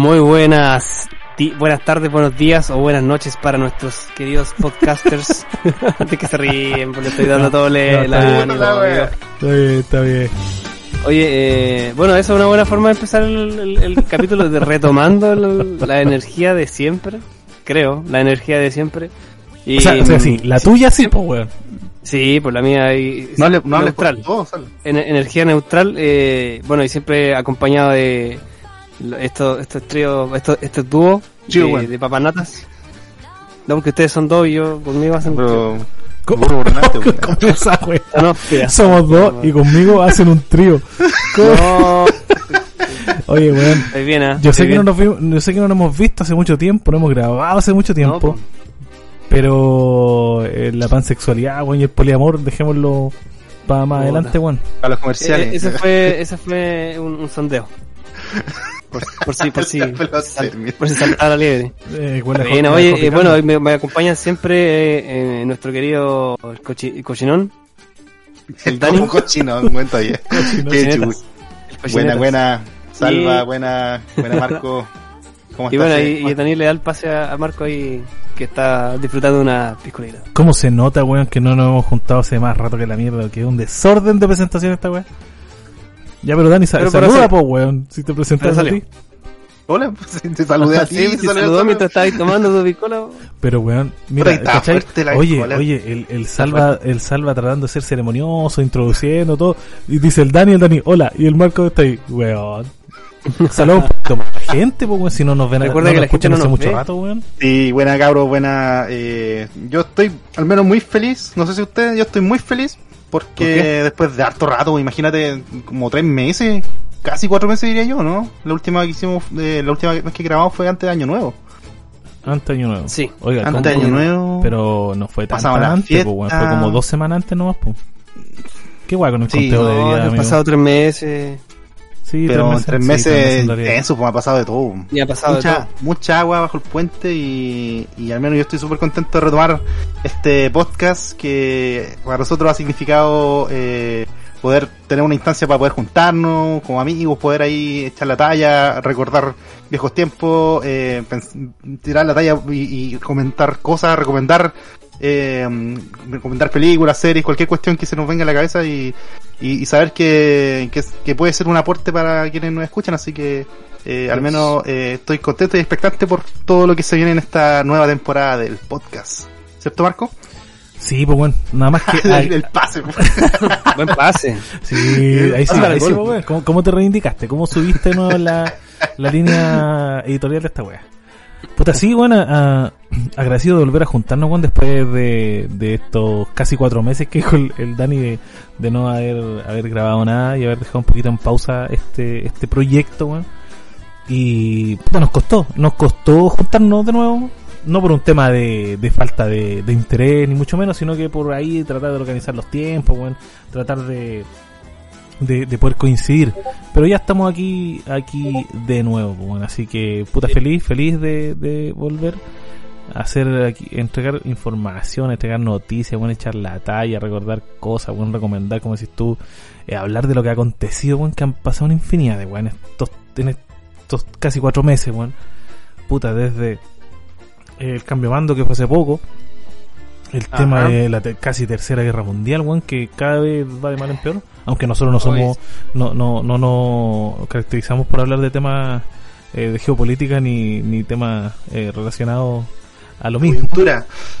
Muy buenas, buenas tardes, buenos días o buenas noches para nuestros queridos podcasters. Antes que se ríen, porque le estoy dando todo le, la, Está bien, está bien. Oye, eh, bueno, esa es una buena forma de empezar el, capítulo, de retomando la energía de siempre, creo, la energía de siempre. Y, o, sea, sí, la tuya sí, pues, weón. Sí, pues la mía hay no le, no neutral. energía neutral, eh, bueno, y siempre acompañado de estos estos tríos, estos, estos dúos de, de, papanatas. No, porque ustedes son dos y yo conmigo hacen Pero... ¿Cómo? ¿Cómo esa no, Somos dos y conmigo hacen un trío. No. Oye, weón. Bien, ¿eh? yo, sé que no nos yo sé que no nos hemos visto hace mucho tiempo, no hemos grabado hace mucho tiempo. pero eh, la pansexualidad, weón, y el poliamor, dejémoslo para más adelante, weón. Para los comerciales. Eh, ese fue, ese fue un, un sondeo. Por, por si, por si, por si saltaba la liebre. Eh, bueno, oye, eh, bueno, me, me, acompañan siempre eh, nuestro querido cochi, cochinón. El Dani. cochinón, cuento ayer. Buena, buena. Salva, buena, buena Marco. ¿Cómo y bueno, y, y Daniel le da el pase a, Marco ahí que está disfrutando de una piscolita. ¿Cómo se nota, weón, que no nos hemos juntado hace más rato que la mierda? Que es un desorden de presentación esta weón. Ya, pero Dani, pero saluda, po, weón. Si te presentas a ti. Hola, pues te saludé a ti. Sí, te saludó mientras estabas tomando tu picola. Pero weón, mira, oye, oye, el, el Salva, el Salva tratando de ser ceremonioso, introduciendo todo. Y dice el Dani, el Dani, hola. Y el Marco está ahí, weón. Saludos a gente, pues, weón, si no nos ven Recuerda no que la escuchan hace mucho rato, weón. Sí, buena cabro, buena. Eh, yo estoy al menos muy feliz. No sé si ustedes, yo estoy muy feliz porque después de harto rato, imagínate, como tres meses, casi cuatro meses diría yo, ¿no? La última que hicimos, eh, la última vez que grabamos fue antes de Año Nuevo. Antes de Año Nuevo. Sí. Oiga, antes de Año Nuevo. Pero no fue tan antes, pues, fue como dos semanas antes nomás, pues. Qué guay con el conteo de vida. Han pasado tres meses. Sí, pero en tres meses, eso, pues me ha pasado de todo. Y ha pasado mucha, de todo. Mucha agua bajo el puente y, y al menos yo estoy súper contento de retomar este podcast que para nosotros ha significado eh, poder tener una instancia para poder juntarnos como amigos, poder ahí echar la talla, recordar viejos tiempos, eh, tirar la talla y, y comentar cosas, recomendar eh, recomendar películas, series, cualquier cuestión que se nos venga a la cabeza y, y, saber que, que, puede ser un aporte para quienes nos escuchan, así que eh, al menos eh, estoy contento y expectante por todo lo que se viene en esta nueva temporada del podcast. ¿Cierto, Marco? Sí, pues bueno, nada más que... el, pase. Pues. Buen pase. Sí, ahí sí, ahí sí pues, ¿Cómo, ¿Cómo, te reivindicaste? ¿Cómo subiste nuevo la, la línea editorial de esta wea? Puta, sí, bueno, agradecido de volver a juntarnos, Juan, después de, de estos casi cuatro meses que dijo el, Dani de, de, no haber, haber grabado nada y haber dejado un poquito en pausa este, este proyecto, Juan. Y, puta, nos costó, nos costó juntarnos de nuevo, no por un tema de, de falta de, de interés, ni mucho menos, sino que por ahí tratar de organizar los tiempos, Juan, tratar de, de, de, poder coincidir. Pero ya estamos aquí aquí de nuevo, bueno, así que puta feliz, feliz de, de volver a hacer aquí, entregar información, entregar noticias, bueno, echar la talla, recordar cosas, bueno, recomendar, como decís tú, eh, hablar de lo que ha acontecido, bueno, que han pasado una infinidad de, bueno, estos, en estos casi cuatro meses, bueno, puta, desde el cambio mando que fue hace poco, el tema de la casi tercera guerra mundial, bueno, que cada vez va de mal en peor aunque nosotros no somos, no, no, no nos caracterizamos por hablar de temas eh, de geopolítica ni, ni temas eh, relacionados a lo mismo.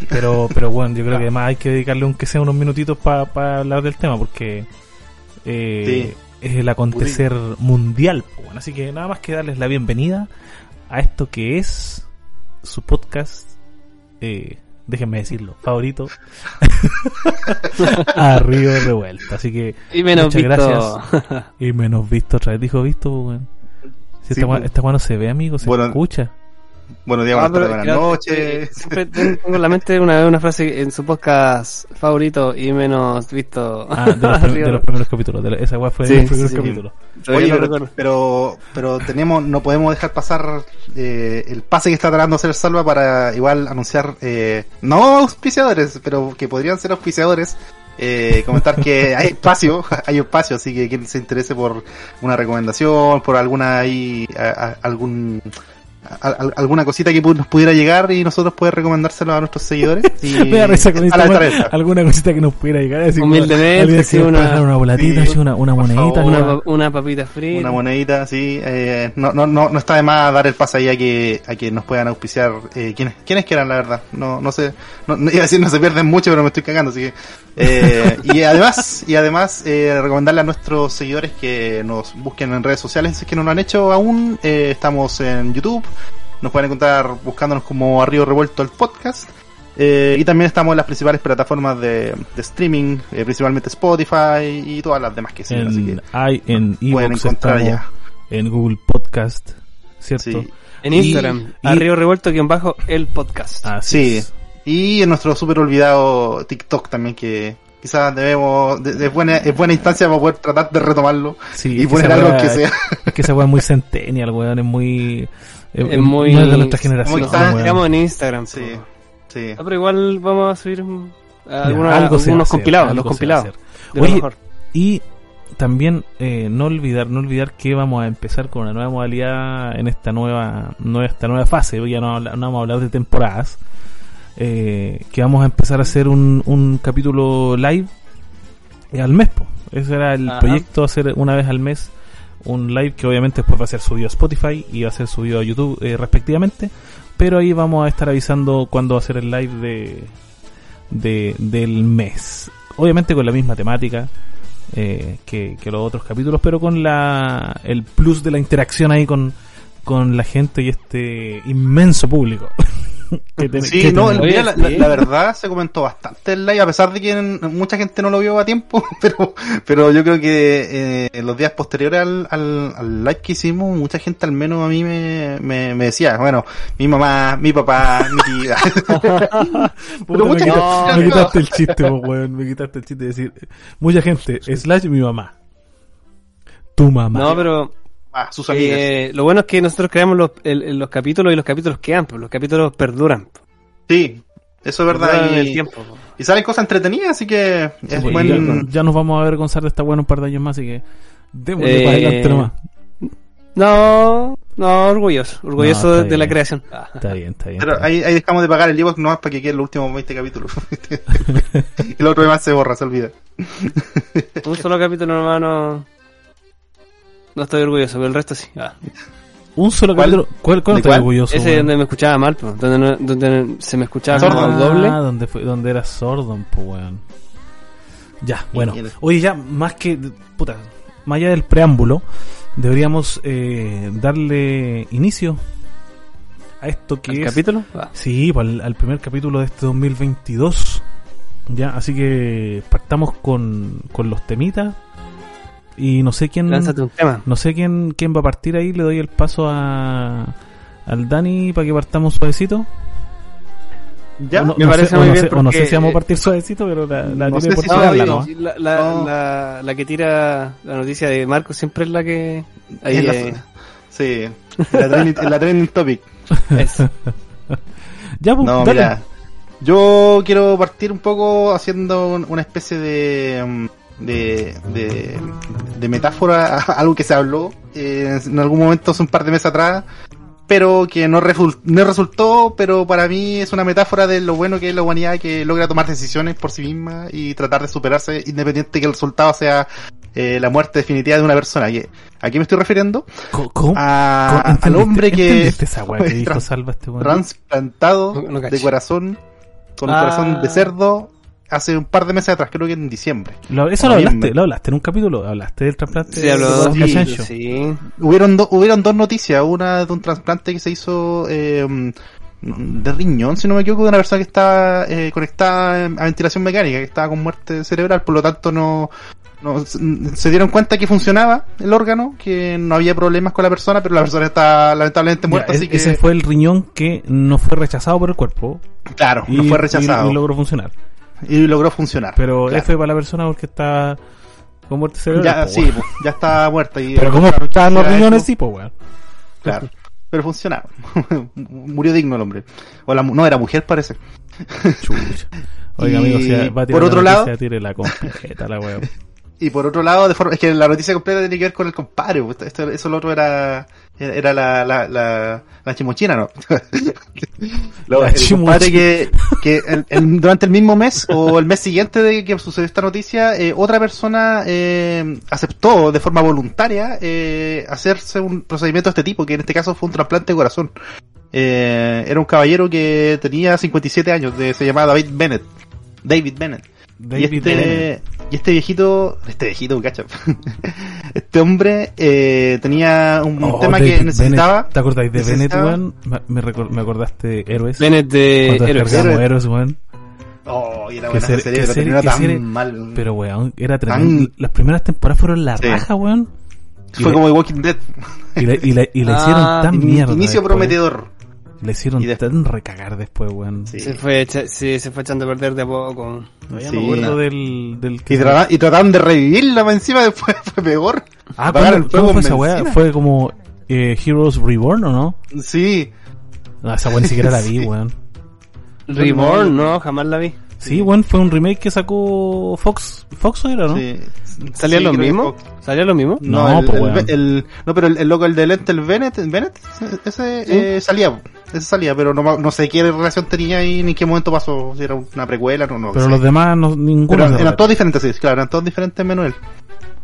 Pero, pero bueno, yo creo que además hay que dedicarle aunque sea unos minutitos para hablar del tema porque eh, es el acontecer mundial. Bueno, así que nada más que darles la bienvenida a esto que es su podcast eh, déjenme decirlo, favorito a Río Revuelta. Así que y menos muchas gracias. Y menos visto otra vez dijo visto, bueno. Si esta, sí, se ve, amigo, se escucha. Buenos días, buenas, buenas noches. Siempre tengo en la mente una, una frase en su podcast favorito y menos visto. Ah, de los, primeros capítulos. esa weá fue de los primeros capítulos. Oye, pero, pero, tenemos, no podemos dejar pasar eh, el pase que está tratando de hacer Salva para igual anunciar, eh, no auspiciadores, pero que podrían ser auspiciadores Eh, comentar que hay espacio, hay espacio, así que quien se interese por una recomendación, por alguna ahí, algún alguna cosita que nos pudiera llegar y nosotros poder recomendárselo a nuestros seguidores. Y alguna cosita que nos pudiera llegar. Así Humildemente, una, una una, una monedita. Una, una, papita frita. Una monedita, sí. Eh, no, no, no, no está de más dar el paso ahí a que, a que nos puedan auspiciar eh, quienes, quienes quieran, la verdad. No, no sé, no, iba a decir no se pierden mucho, pero me estoy cagando, así que. Eh, y además, y además eh, recomendarle a nuestros seguidores que nos busquen en redes sociales, si es que no lo han hecho aún. Eh, estamos en YouTube nos pueden encontrar buscándonos como Arriba Revuelto el podcast. Eh, y también estamos en las principales plataformas de, streaming, eh, principalmente Spotify y todas las demás que siguen. Así que hay, en pueden encontrar allá. En Google Podcast, ¿cierto? En Instagram, y, Arriba Revuelto guion bajo el podcast. sí. Y en nuestro súper olvidado TikTok también que quizás debemos, de, buena, es buena instancia para poder tratar de retomarlo y poner algo que sea. Es que esa weá es muy centennial, weón, es muy es, muy de nuestra generación. Estamos en Instagram. Sí. sí. pero igual vamos a subir algunos compilados, los compilados. y también eh, no olvidar no olvidar que vamos a empezar con una nueva modalidad en esta nueva, nueva esta nueva fase ya no, no vamos a hablar de temporadas eh, que vamos a empezar a hacer un, un capítulo live al mes ese era el proyecto hacer una vez al mes un live que obviamente después va a ser subido a Spotify y va a ser subido a YouTube eh, respectivamente. Pero ahí vamos a estar avisando cuándo va a ser el live de, de del mes. Obviamente con la misma temática eh, que, que, los otros capítulos, pero con la el plus de la interacción ahí con, con la gente y este inmenso público. sí, no, la, verdad se comentó bastante el live, a pesar de que mucha gente no lo vio a tiempo, pero, pero yo creo que eh, en los días posteriores al, al, live que hicimos, mucha gente al menos a mí me, me, decía, bueno, mi mamá, mi papá, mi tía. pero mucha me, quitaste el chiste, weón, me quitaste el chiste de decir, mucha gente, slash mi mamá. Tu mamá. No, pero Ah, sus eh, lo bueno es que nosotros creamos los, los capítulos y los capítulos quedan, pues, los capítulos perduran. Sí, eso es verdad. Y, el tiempo. y salen cosas entretenidas, así que es buen... ya, nos vamos a avergonzar de esta buena un par de años más, así que démosle para adelante eh, nomás. No, no, orgulloso, orgulloso de, la creación. Está bien, está bien. Pero ahí, ahí dejamos de pagar el no nomás para que queden los últimos 20 capítulos. y el otro demás se borra, se olvida. un solo capítulo nomás no no estoy orgulloso, pero el resto sí. Ah. Un solo capítulo. ¿Cuál, cuál estoy orgulloso? Ese donde me escuchaba mal, donde, donde se me escuchaba ah, doble. Ah, donde, fue, donde era sordo, pues weón. Ya, bueno. Oye, ya, más que. Puta, más allá del preámbulo, deberíamos eh, darle inicio a esto que ¿Al capítulo? Sí, pues, al, al, primer capítulo de este 2022. Ya, así que pactamos con, con los temitas y no sé quién. No sé quién, quién va a partir ahí. Le doy el paso a, al Dani para que partamos suavecito. Ya, me parece muy bien. o no sé si vamos a partir suavecito, pero la, la tiene por la, la, la, que tira la noticia de Marco siempre es la que. Ahí, eh, sí, la trending, la trending topic. ya, pues, no, mira. Yo quiero partir un poco haciendo una especie de. Mm, de, de, metáfora a algo que se habló eh, en algún momento hace un par de meses atrás, pero que no, no resultó, pero para mí es una metáfora de lo bueno que es la humanidad que logra tomar decisiones por sí misma y tratar de superarse independiente que el resultado sea eh, la muerte definitiva de una persona. ¿A qué me estoy refiriendo? A, al hombre que, trasplantado de corazón, con un corazón de ah. cerdo hace un par de meses atrás, creo que en diciembre. eso lo hablaste, lo hablaste en un capítulo, hablaste del trasplante sí, de sí, Hubieron, hubieron dos noticias, una de un trasplante que se hizo eh, de riñón, si no me equivoco, de una persona que estaba eh, conectada a ventilación mecánica, que estaba con muerte cerebral, por lo tanto no, no, se dieron cuenta que funcionaba el órgano, que no había problemas con la persona, pero la persona está lamentablemente muerta, así que... Ese fue el riñón que no fue rechazado por el cuerpo. Claro, no fue rechazado. y logró funcionar y logró funcionar. Pero F para la persona porque está con muerte cerebral. Ya, sí, ya está muerta. Y pero como estaban los riñones, sí, pues, weón. Claro. Pero funcionaba. Murió digno el hombre. O la, no, era mujer, parece. Oiga, amigo, si va a tirar por otro lado, tire la la Y por otro lado, de forma, es que la noticia completa tiene que ver con el compadre. Pues, esto, eso lo otro era, era la, la, la, la chimochina, ¿no? Lo, el compadre que, que el, durante el mismo mes o el mes siguiente de que sucedió esta noticia, eh, otra persona eh, aceptó de forma voluntaria eh, hacerse un procedimiento de este tipo, que en este caso fue un trasplante de corazón. Eh, era un caballero que tenía 57 años, de, se llamaba David Bennett. David Bennett. David y este, y este viejito, este viejito, cacha. este hombre eh, tenía un, oh, tema que necesitaba. ¿Te acordáis de Bennett, weón? Me, me, acordaste Héroes. Bennett de Héroes. Héroes, weón. Oh, y era buena serie, pero serie, tan mal. Pero weón, era tremendo. Las primeras temporadas fueron la raja, weón. Fue como The Walking Dead. Y le, y le, y hicieron ah, tan mierda. Inicio prometedor. Le hicieron y tan recagar después, weón. Se fue, sí, se fue echando a perder de a poco. No, sí. me acuerdo del, del que... y, trataron de revivirla encima después fue peor. Ah, ¿cómo, ¿cómo fue esa weá? Fue como eh, Heroes Reborn, ¿o no? Sí. No, esa weá ni siquiera la vi, weón. Reborn, no, jamás la vi. Sí, weón, fue un remake que sacó Fox. ¿Fox era, no? Sí. ¿Salía lo mismo? ¿Salía lo mismo? No, no, el, el, no pero el, el loco, el de Lente, el Bennett, Bennett ese eh, salía. Ese salía, pero no, no sé qué relación tenía ahí ni en qué momento pasó. Si era una precuela, no, no Pero los demás, no, ninguno. Pero eran todos diferentes, sí, claro, eran todos diferentes menos él.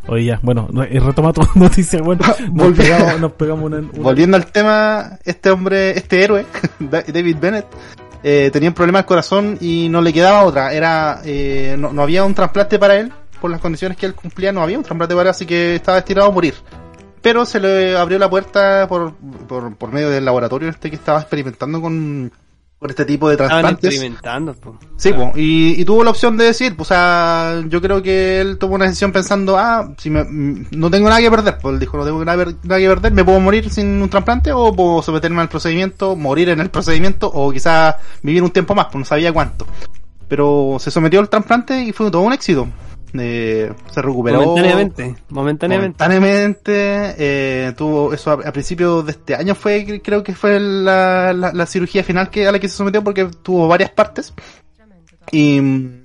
Oye, ya, bueno, he retomado tu noticia, bueno, nos pegamos, nos pegamos una, Volviendo al tema, este hombre, este héroe, David Bennett, eh, tenía un problema al corazón y no le quedaba otra. Era, eh, no, no, había un trasplante para él, por las condiciones que él cumplía, no había un trasplante para él, así que estaba destinado a morir. Pero se le abrió la puerta por, por, por medio del laboratorio este que estaba experimentando con, con este tipo de trasplantes. experimentando, Sí, y, y, tuvo la opción de decir, pues, o sea, yo creo que él tomó una decisión pensando, ah, si me, mm, no tengo nada que perder, pues él dijo, no tengo nada, que perder, me puedo morir sin un trasplante o puedo someterme al procedimiento, morir en el procedimiento o quizás vivir un tiempo más, pues no sabía cuánto. Pero se sometió al trasplante y fue todo un éxito se recuperó momentáneamente momentáneamente. momentáneamente eh, tuvo eso a, principios de este año fue creo que fue la, la, cirugía final que a la que se sometió porque tuvo varias partes. Y,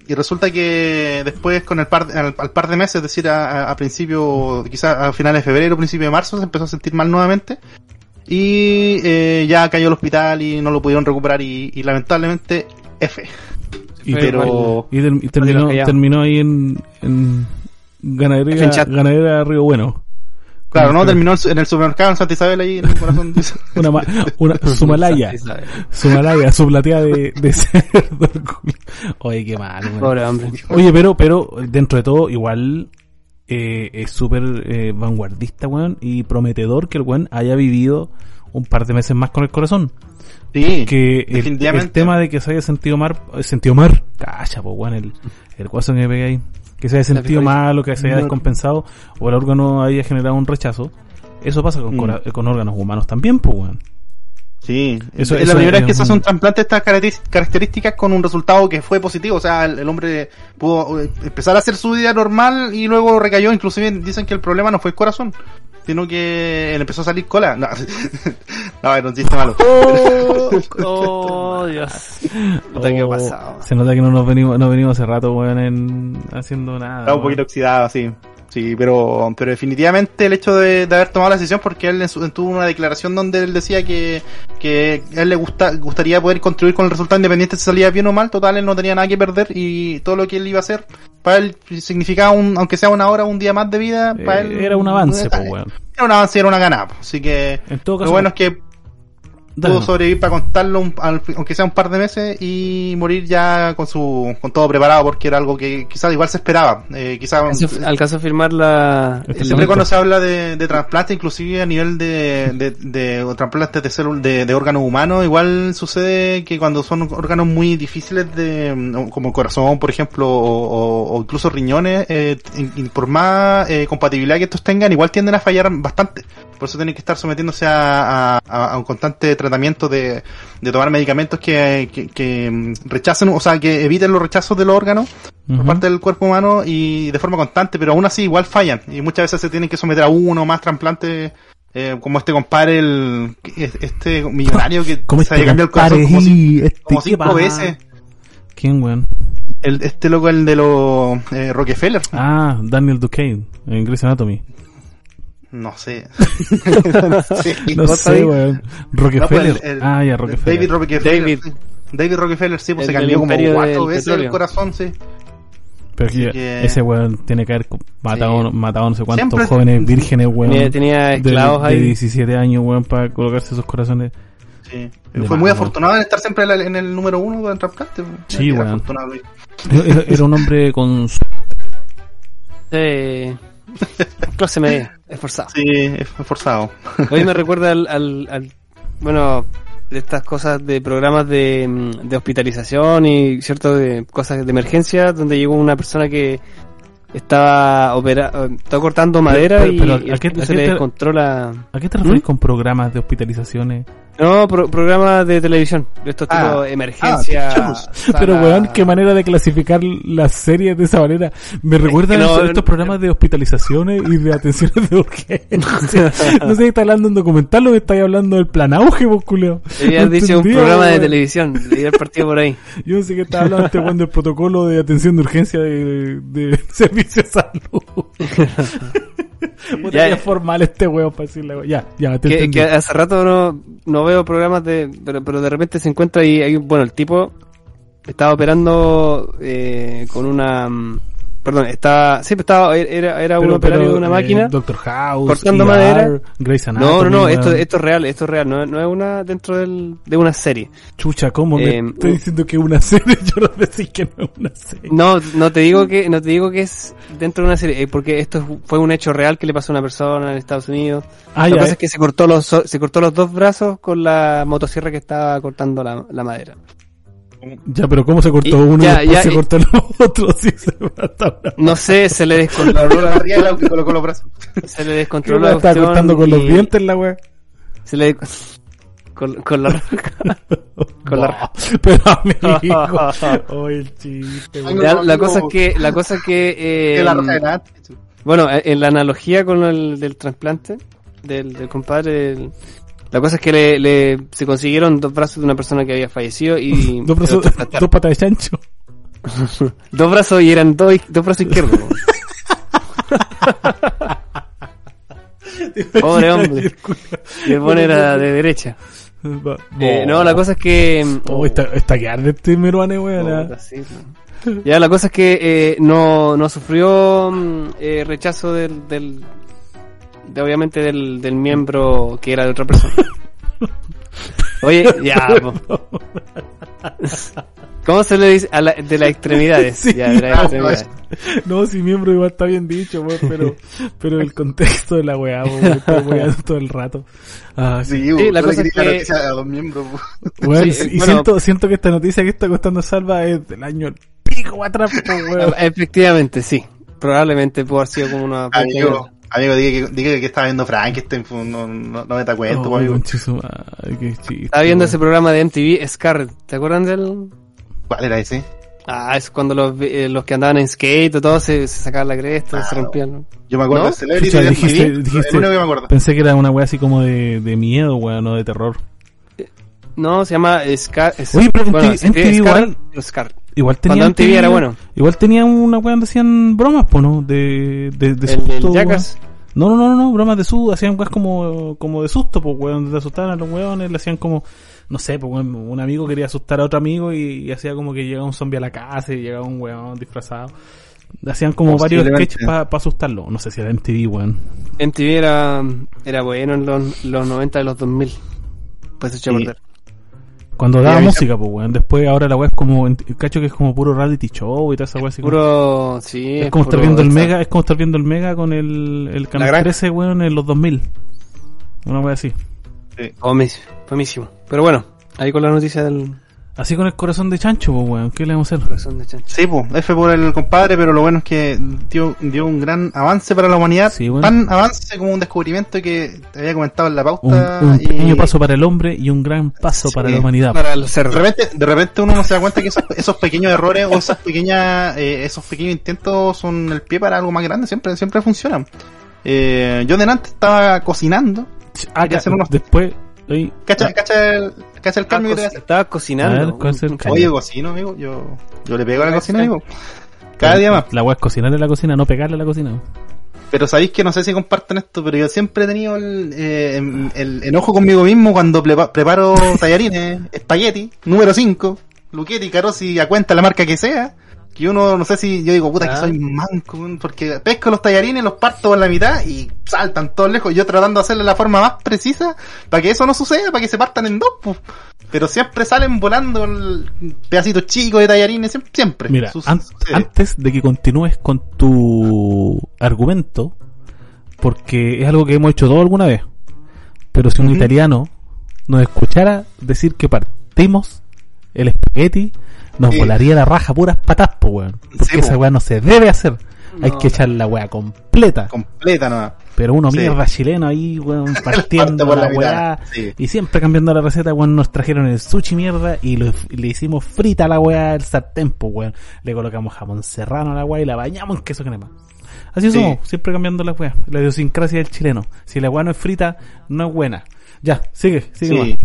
y resulta que después con el par al, par de meses es decir a, a principio quizás a finales de febrero principio de marzo se empezó a sentir mal nuevamente. Y eh, ya cayó al hospital y no lo pudieron recuperar y, y lamentablemente F y, pero, y, terminó, terminó ahí en, en ganadería, ganadería Río Bueno. Claro, no, terminó en el supermercado en Santa Isabel ahí en el corazón. una, una Sumalaya. Sumalaya, su platea de, de cerdo. Oye, qué mal. Pobre hombre. Oye, pero, pero, dentro de todo, igual, eh, es súper eh, vanguardista, weón, y prometedor que el weón haya vivido un par de meses más con el corazón. Sí, que el, tema de que se haya sentido mal, sentido mal, cacha, pues bueno, el, el que me pegué ahí, que se haya sentido mal o que se haya descompensado o el órgano haya generado un rechazo, eso pasa con, mm. con órganos humanos también, pues bueno. Sí, eso, es la primera vez que se hace un trasplante de estas características con un resultado que fue positivo. O sea, el, hombre pudo eh, empezar a hacer su vida normal y luego recayó. Inclusive dicen que el problema no fue el corazón, sino que él empezó a salir cola. No, no era un chiste malo. Oh, oh Dios. ¿Qué pasado? Se nota que no nos venimos, no venimos hace rato, weón, en haciendo nada. Está un poquito oxidado, sí. Sí, pero, pero definitivamente el hecho de, haber tomado la decisión, porque él tuvo una declaración donde él decía que, que a él le gusta, gustaría poder contribuir con el resultado independiente si salía bien o mal, total, él no tenía nada que perder y todo lo que él iba a hacer, para él significaba un, aunque sea una hora, un día más de vida, para él. Era un avance, pues, Era un avance, era una ganada, así que, en todo caso, lo bueno es que pudo sobrevivir para contarlo aunque sea un par de meses y morir ya con su con todo preparado porque era algo que quizás igual se esperaba eh, quizás alcanza a firmar la siempre cuando se habla de, de trasplante inclusive a nivel de, de, de trasplantes de células de, de órganos humanos igual sucede que cuando son órganos muy difíciles de como el corazón por ejemplo o, o, incluso riñones eh, por más eh, compatibilidad que estos tengan igual tienden a fallar bastante. Por eso tienen que estar sometiéndose a, a, a un constante tratamiento de, de tomar medicamentos que, que, rechacen, o sea, que eviten los rechazos de los órganos por parte del cuerpo humano y de forma constante, pero aún así igual fallan y muchas veces se tienen que someter a uno o más trasplantes eh, como este compadre, el, este millonario que se este había cambiado el corazón como, este cinco veces. ¿Quién, weón? El, este loco, el de los eh, Rockefeller. Ah, Daniel Duquesne, en Grey's Anatomy. No sé. no sé, weón. Rockefeller. Pues, ah, ya, Rockefeller. David Rockefeller. David. David Rockefeller, sí, pues se cambió como cuatro veces el corazón, sí. Pero que, ese weón tiene que haber matado, matado no sé cuántos jóvenes vírgenes, weón. Tenía, esclavos de, ahí. De 17 años, weón, para colocarse esos corazones. Sí. Fue muy afortunado en estar siempre en el número uno del trasplante. Sí, weón. Era, era, un hombre con... Sí. Clase media, esforzado. Sí, esforzado. Hoy me recuerda al, al, bueno, de estas cosas de programas de, de hospitalización y cierto de cosas de emergencia donde llegó una persona que estaba opera, estaba cortando madera y, ¿a qué, se le descontrola. ¿A qué te refieres ¿Mm? con programas de hospitalizaciones? No, pro programas de televisión, de estos ah, tipos emergencia. Ah, pero weón, qué manera de clasificar las series de esa manera. Me recuerda a estos programas de hospitalizaciones y de atenciones de urgencia. no sé si está hablando de un documental o estáis hablando del plan auge, vos culeo. No dicho un programa de televisión, leí el partido por ahí. Yo no sé qué está hablando este del protocolo de atención de urgencia de, de servicio de salud. ya, formal este huevo para decirle, ya, ya, te que, que, hace rato no, no veo programas de, pero, pero de repente se encuentra y hay, bueno, el tipo estaba operando eh, con una mm, Perdón, estaba, siempre estaba, era, era un operario de una eh, máquina. Doctor House, cortando madera. no, no, no, esto, esto es real, esto es real, no, no es una dentro del, de una serie. Chucha, ¿cómo? me eh, estoy diciendo que es una serie, yo no decir que no es una serie. No, no te digo que, no te digo que es dentro de una serie, eh, porque esto fue un hecho real que le pasó a una persona en Estados Unidos. Ah, Lo que pasa es que se cortó los, se cortó los dos brazos con la motosierra que estaba cortando la, la madera. Ya, pero ¿cómo se cortó uno y después se cortó el otro? no sé, se le descontroló la colocó los brazos. Se le descontroló la Estaba cortando con los dientes la wea. Se le con, con la con la pero amigo. Oh, el chiste la, cosa es que la cosa es que eh, bueno en la analogía con el del trasplante del, del compadre del, la cosa es que le, le, se consiguieron dos brazos de una persona que había fallecido y... dos, brazos, dos patas de chancho. dos brazos y eran dos, dos brazos izquierdos. Pobre hombre. El pone era de derecha. Eh, no, la cosa es que... Oh, está, está que arde este meruane, weón. Ya, la cosa es que eh, no, no sufrió mm, eh, rechazo del, del, de, obviamente del, del miembro que era de otra persona. Oye, ya. ¿Cómo se le dice? A la, de las extremidades. ya, de las extremidades. No, si miembro igual está bien dicho, pero, pero el contexto de la weá, weá todo el rato. Ah, sí, sí la cosa es que... a los miembros, y siento, siento que esta noticia que está costando Salva es del año pico atrás, Efectivamente, sí. Probablemente pudo haber sido como una... Amigo, diga que, diga que estaba viendo Frankenstein, no, no, no me da cuenta, oh, amigo. Estaba viendo ese programa de MTV, Scar, ¿te acuerdan del...? ¿Cuál era ese? Ah, es cuando los, eh, los que andaban en skate, todos se, se sacaban la cresta, ah, se rompían. Yo me acuerdo ¿No? de Celebrity de dijiste, dijiste, que me acuerdo. Pensé que era una wea así como de, de miedo, wea, no de terror. Eh, no, se llama Scar. Oye, pero bueno, MTV, MTV igual, Scar. Igual tenía, Cuando MTV era bueno. Igual tenía una weá donde hacían bromas, pues, ¿no? De, de, de susto. El no, no, no, no, bromas de susto, hacían weas como, como de susto, pues, weón, te asustaban a los weones, le hacían como, no sé, pues, un amigo quería asustar a otro amigo y, hacía como que llegaba un zombie a la casa y llegaba un weón disfrazado. Hacían como varios sketches para asustarlo. No sé si era MTV, weón. MTV era, era bueno en los, los 90 de los 2000. Pues se echó a perder. Cuando daba música, pues, weón. Después, ahora la weá es como, cacho que es como puro reality show y toda esa weá así. Puro, sí. Es, como estar viendo el Mega, es como estar viendo el Mega con el, el canal 13, weón, en los 2000. Una weá así. Sí. Famísimo. Pero bueno, ahí con la noticia del, Así con el corazón de chancho, pues, weón. ¿Qué le vamos a hacer? Corazón de chancho. Sí, pues, F por el compadre, pero lo bueno es que dio, dio un gran avance para la humanidad. Sí, Tan avance como un descubrimiento que te había comentado en la pauta. Un, pequeño paso para el hombre y un gran paso para la humanidad. Para de, repente, de repente uno no se da cuenta que esos, esos pequeños errores o esas pequeñas, eh, esos pequeños intentos son el pie para algo más grande. Siempre, siempre funcionan. Eh, yo delante estaba cocinando. Ah, hacer unos... después Cacha, cacha el, cacha el cambio que Estaba cocinando. Oye, cocino, amigo. Yo, yo le pego a la cocina, amigo. Cada día más. La weá es cocinarle la cocina, no pegarle a la cocina. Pero sabéis que no sé si comparten esto, pero yo siempre he tenido el, eh, el enojo conmigo mismo cuando preparo tallarines, espagueti, número 5, Luchetti, Carosi, a cuenta la marca que sea. Que uno, no sé si yo digo, puta, que ah. soy manco, porque pesco los tallarines, los parto por la mitad y saltan todos lejos. Yo tratando de hacerle la forma más precisa para que eso no suceda, para que se partan en dos, pues. Pero siempre salen volando pedacitos chicos de tallarines, siempre. Mira, antes de que continúes con tu argumento, porque es algo que hemos hecho todos alguna vez, pero si un italiano nos escuchara decir que partimos el espagueti, nos volaría la raja puras patas, weón. Porque esa weá no se debe hacer. Hay que echar la weá completa. Completa no. Pero uno mierda chileno ahí, weón, partiendo la, weá. Y siempre cambiando la receta, weón, nos trajeron el sushi mierda y, le hicimos frita a la weá el sartén, pues, weón. Le colocamos jamón serrano a la weá y la bañamos en queso crema. Así somos, siempre cambiando la weá. La idiosincrasia del chileno. Si la weá no es frita, no es buena. Ya, sigue, sigue.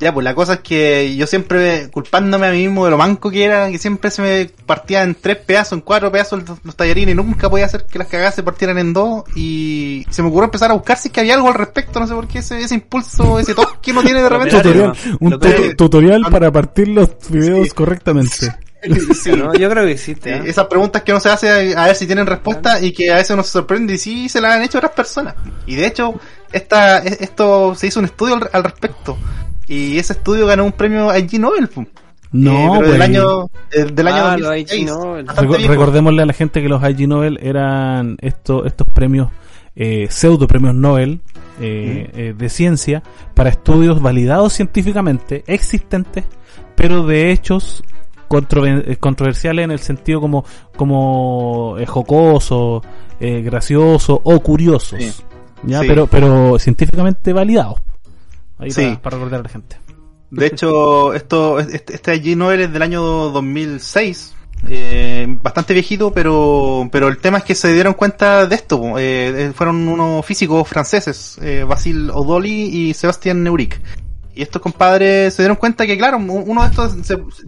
Ya, pues la cosa es que yo siempre, culpándome a mí mismo de lo manco que era, que siempre se me partía en tres pedazos, en cuatro pedazos los, tallarines, y nunca podía hacer que las cagadas se partieran en dos, y se me ocurrió empezar a buscar si es que había algo al respecto, no sé por qué ese, ese impulso, ese toque que uno tiene de repente. tutorial, un tutorial para partir los videos correctamente. Yo creo que existe. ¿eh? Esas preguntas que uno se hace a, ver si tienen respuesta y que a veces uno se sorprende y sí se las han hecho otras personas. Y de hecho, esta, esto se hizo un estudio al respecto. Y ese estudio ganó un premio IG Nobel. No, eh, del año, eh, del año ah, recordémosle a la gente que los IG Nobel eran estos, estos premios, eh, pseudo premios Nobel eh, de ciencia para estudios validados científicamente, existentes, pero de hechos controversiales en el sentido como, como jocoso, gracioso o curiosos. ¿ya? Pero, pero científicamente validados. Ahí sí. para, recordar a la gente. De hecho, esto, este, este allí no es del año 2006. Eh, bastante viejito, pero, pero el tema es que se dieron cuenta de esto. Eh, eh, fueron unos físicos franceses, eh, Basil Odoli y Sebastián Neuric. Y estos compadres se dieron cuenta que, claro, uno de estos,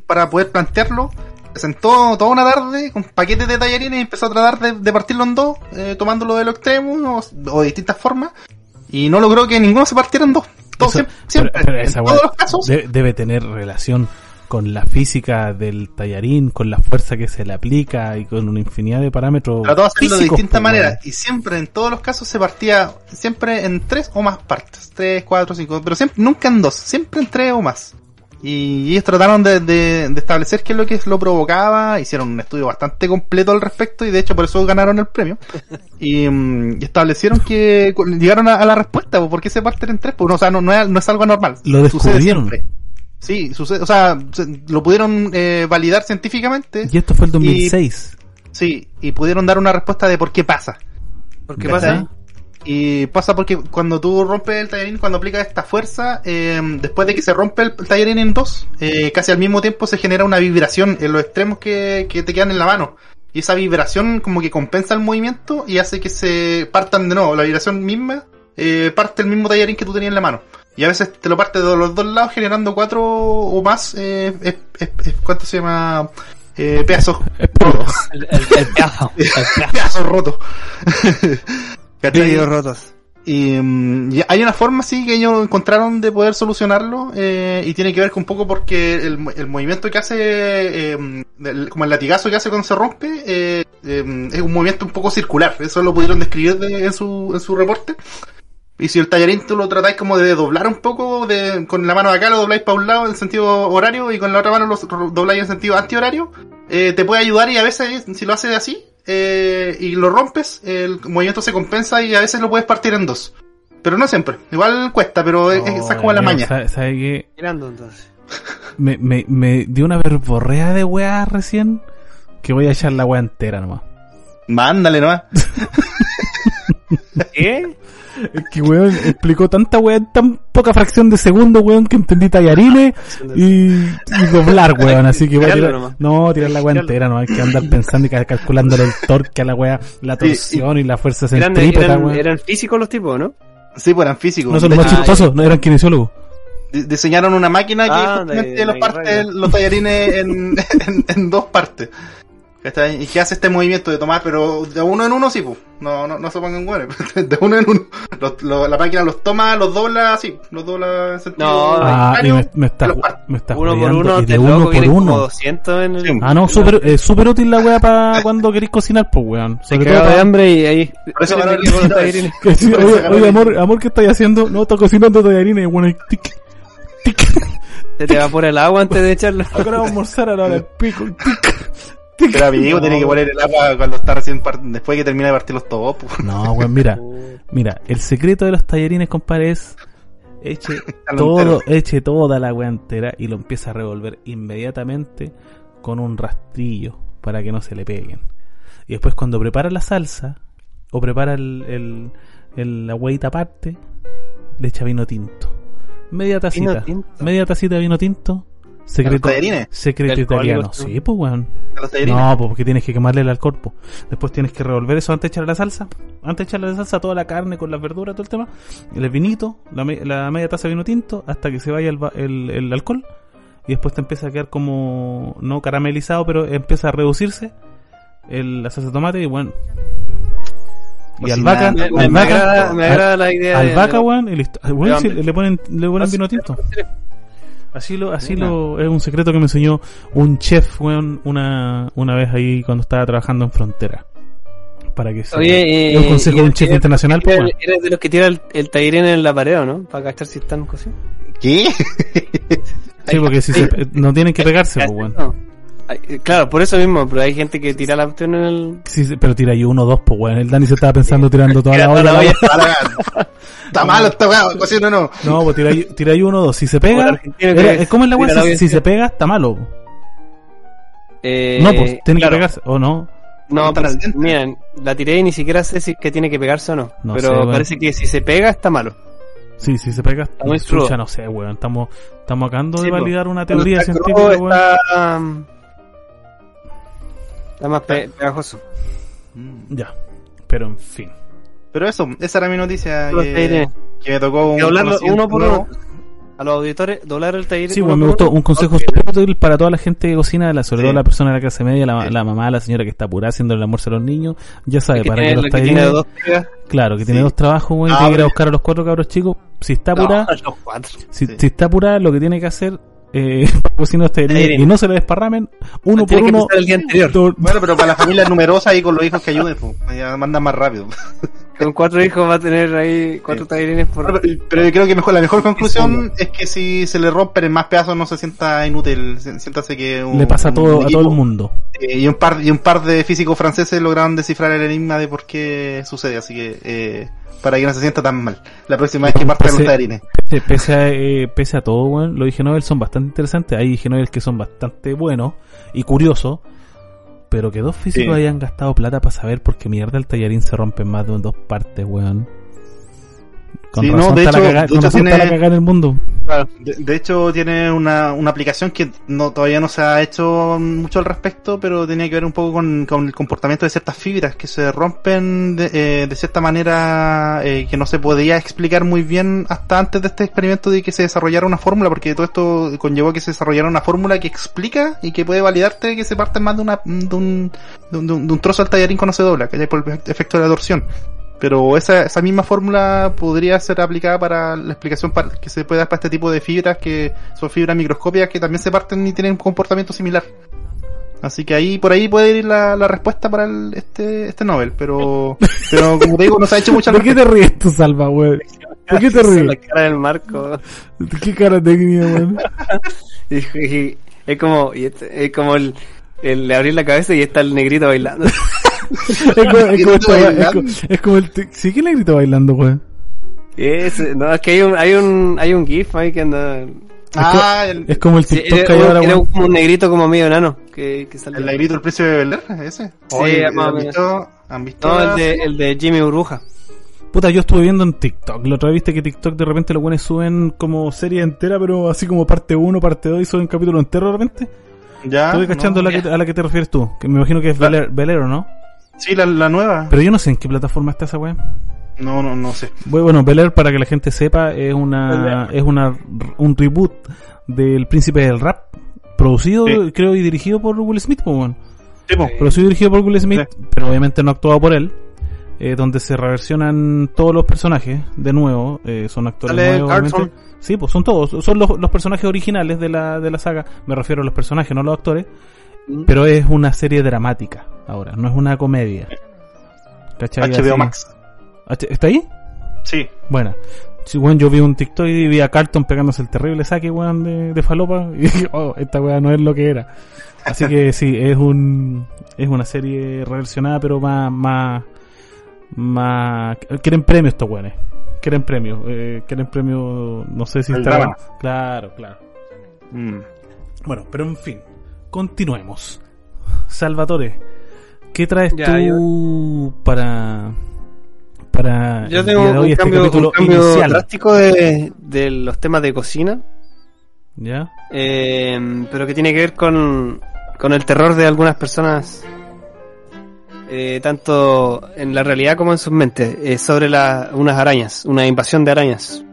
para poder plantearlo, se sentó toda una tarde con paquetes de tallarines y empezó a tratar de, partirlo en dos, eh, tomándolo de los extremos o, de distintas formas. Y no logró que ninguno se partiera en dos siempre, en todos los casos. debe tener relación con la física del tallarín, con la fuerza que se le aplica y con una infinidad de parámetros. Trató de hacerlo de distintas maneras y siempre, en todos los casos, se partía siempre en tres o más partes: tres, cuatro, cinco, pero siempre, nunca en dos, siempre en tres o más. Y ellos trataron de, de, establecer qué es lo que lo provocaba, hicieron un estudio bastante completo al respecto y de hecho por eso ganaron el premio. Y, mm, establecieron que llegaron a, la respuesta, ¿por qué se parten en tres? Pues, o sea, no, no, es, algo normal. Lo descubrieron. Sí, sucede, o sea, lo pudieron eh, validar científicamente. Y esto fue el 2006. sí, y pudieron dar una respuesta de por qué pasa. ¿Por qué pasa? Y pasa porque cuando tú rompes el tallarín, cuando aplicas esta fuerza, eh, después de que se rompe el tallarín en dos, eh, casi al mismo tiempo se genera una vibración en los extremos que, que te quedan en la mano. Y esa vibración como que compensa el movimiento y hace que se partan de nuevo. La vibración misma eh, parte el mismo tallarín que tú tenías en la mano. Y a veces te lo parte de los dos lados generando cuatro o más, eh, ¿cuánto se llama? Eh, pedazos rotos. El, el, el pedazo. El pedazo roto. rotos. Mm, y, hay una forma sí que ellos encontraron de poder solucionarlo eh, y tiene que ver con un poco porque el, movimiento que hace, eh, como el latigazo que hace cuando se rompe, eh, es un movimiento un poco circular. Eso lo pudieron describir en, su, en su reporte. Y si el tallarín tú lo tratáis como de doblar un poco, de, con la mano de acá lo dobláis para un lado en sentido horario y con la otra mano lo dobláis en sentido antihorario, te puede ayudar y a veces si lo haces así, eh, y lo rompes, el movimiento se compensa y a veces lo puedes partir en dos. Pero no siempre. Igual cuesta, pero es, esa es como la maña. ¿Sabes qué? entonces. Me, me, me dio una verborrea de weá recién que voy a echar la weá entera nomás. Mándale nomás. ¿Qué? Es que, weón, explicó tanta weón, tan poca fracción de segundo, weón, que entendí tallarines y, y doblar, weón. Así que voy a tirar, no, tirar la weón entera, no hay que andar pensando y calculando el torque a la weá, la torsión y la fuerza centrípeta, eran, eran, físicos los tipos, ¿no? Sí, pues eran físicos. No son los más chistosos, no eran kinesiólogos. diseñaron una máquina que ah, justamente los, tallarines en, en, dos partes. ¿Y qué hace este movimiento de tomar? Pero de uno en uno sí, pues. No, no, no se pongan güeyes. De uno en uno. la máquina los toma, los dobla, sí. Los dobla en sentido. No, ah, y me, me, está, me está Uno por uno, y de uno por uno. 200 en el... Ah, no, súper es súper útil la wea para cuando queréis cocinar, pues weón. Se todo de hambre y ahí. Por eso van oye, oye, amor, amor, ¿qué estáis haciendo? No, estoy cocinando tallarines y bueno, tic, tic. Se te va por el agua antes de echarlo. Ahora vamos a almorzar a la hora del pico, tic. Pero amigo, tiene que poner el agua cuando está recién después que termina de partir los topos. No, weón, mira. Mira, el secreto de los tallarines, compadre, es eche todo, eche toda la weá entera y lo empieza a revolver inmediatamente con un rastrillo para que no se le peguen. Y después cuando prepara la salsa o prepara el, el, el la hueita aparte, le echa vino tinto. Media tacita. Media tacita de vino tinto Secreto, secreto italiano. Sí, pues, weón. No, pues porque tienes que quemarle al cuerpo. Después tienes que revolver eso antes de echarle la salsa. Antes de echarle la salsa, toda la carne con las verduras, todo el tema. El vinito, la, media taza de vino tinto, hasta que se vaya el, el, alcohol. Y después te empieza a quedar como, no caramelizado, pero empieza a reducirse el, la salsa de tomate y bueno. Y albahaca, me, albahaca, me agrada, la idea. Albahaca, weón, y listo. le ponen, le ponen vino tinto. Así lo, así lo, es un secreto que me enseñó un chef, weón, una, una vez ahí cuando estaba trabajando en frontera. Para que sea. Oye, un consejo de un chef internacional, pues, Eres de los que tira el, el en la pared, ¿no? Para cachar si están cocidos. ¿Qué? sí, porque si se, no tienen que pegarse, pues, weón. Claro, por eso mismo, pero hay gente que tira la opción en el. Sí, pero tira ahí uno o dos, pues weón. El Dani se estaba pensando tirando toda la olla. Está malo esta weá, cocino no. No, pues tira ahí, tira ahí uno o dos. Si se pega, es como en la weá, si, si se pega, está malo. Eh, no, pues tiene que pegarse, o no. No, pero, miren, la tiré y ni siquiera sé si que tiene que pegarse o no. pero parece que si se pega, está malo. Sí, si se pega, está muy no sé, weón. Estamos, estamos acabando de validar una teoría científica, weón. Está, Está más pegajoso. Mm. Ya, pero en fin. Pero eso, esa era mi noticia que, me tocó un uno por uno. A los auditores, doblar el taller. Sí, bueno, me gustó. Un consejo súper útil para toda la gente que cocina, sobre todo la persona de la clase media, la, mamá, la señora que está apurada haciendo el almuerzo a los niños. Ya sabe, para que los talleres. Claro, que tiene dos trabajos, güey, que ir a buscar a los cuatro cabros chicos. Si está apurada. si, si está apurada, lo que tiene que hacer eh, este y no se le desparramen uno por uno. Bueno, pero para la familia numerosa y con los hijos que ayuden, pues, mandan más rápido. Con cuatro hijos va a tener ahí cuatro tallerines por. Pero, yo creo que mejor, la mejor conclusión es que si se le rompen en más pedazos no se sienta inútil, siéntase que le pasa a todo, a todo el mundo. Eh, y un par y un par de físicos franceses lograron descifrar el enigma de por qué sucede, así que eh, para que no se sienta tan mal. La próxima vez que parte los tallarines. Pese, a, eh, pese a todo, bueno, los Nobel son bastante interesantes. Hay Nobel que son bastante buenos y curiosos. Pero que dos físicos hayan gastado plata para saber por qué mierda el tallarín se rompe en más de dos partes, weón. Con razón no, de hecho, la tiene, en el mundo. de, hecho, tiene una, una aplicación que no todavía no se ha hecho mucho al respecto, pero tenía que ver un poco con, con el comportamiento de ciertas fibras que se rompen de, eh, de cierta manera eh, que no se podía explicar muy bien hasta antes de este experimento de que se desarrollara una fórmula, porque todo esto conllevó a que se desarrollara una fórmula que explica y que puede validarte que se parte más de, una, de, un, de, un, de un trozo al tallarín cuando se dobla, que hay por el efecto de la torsión. Pero esa, esa misma fórmula podría ser aplicada para la explicación para, que se puede dar para este tipo de fibras que son fibras microscópicas que también se parten y tienen un comportamiento similar. Así que ahí, por ahí puede ir la, la respuesta para el, este, este Nobel, pero, pero como te digo, no se ha hecho mucha ¿Por qué te ríes tú, Salva, güey? ¿Por qué te ríes? La cara del marco. ¿Qué cara técnica, güey? es como, este, es como el, el, le abrir la cabeza y está el negrito bailando es, como, el. ¿Sí que le grito bailando, güey? Es, no, es que hay un, hay un, hay un GIF ahí que anda. Ah, es, como el TikTok sí, era, era, como un negrito como medio enano. Que, que ¿El negrito del precio de Bel ese? Sí, ¿han, visto, ¿Han visto? No, el de, el de Jimmy Burbuja. Puta, yo estuve viendo en TikTok. La otra vez viste que TikTok de repente los buenos suben como serie entera, pero así como parte 1, parte 2 y suben capítulo entero de repente. Ya. Estoy cachando a, la que, a la que te refieres tú. Que me imagino que es Velero, ¿no? Sí, la, la nueva. Pero yo no sé en qué plataforma está esa weá. No, no, no sé. Bueno, Bel Air, para que la gente sepa, es una, es una, un reboot del Príncipe del Rap, producido, creo, y dirigido por Will Smith, pues, bueno. Sí, Producido y dirigido por Will Smith, pero obviamente no actuado por él. Eh, donde se reversionan todos los personajes de nuevo, eh, son actores nuevos. Sí, pues son todos, son los, los, personajes originales de la, de la saga, me refiero a los personajes, no a los actores, mm. pero es una serie dramática ahora, no es una comedia. ¿Cachai? HBO Max. ¿Está ahí? Sí. Bueno, sí, bueno, yo vi un TikTok y vi a Carlton pegándose el terrible saque, weón, de, de falopa, y dije, oh, esta weón no es lo que era. Así que sí, es un es una serie reversionada, pero más, más, más... Quieren premios estos weones. Quieren premios. Eh, quieren premios, no sé si está... Claro, claro. Mm. Bueno, pero en fin, continuemos. Salvatore, ¿qué traes tú para para yo tengo un, este cambio, un cambio drástico de, de, los temas de cocina ya eh, pero que tiene que ver con con el terror de algunas personas eh, tanto en la realidad como en sus mentes, eh, sobre la, unas arañas, una invasión de arañas.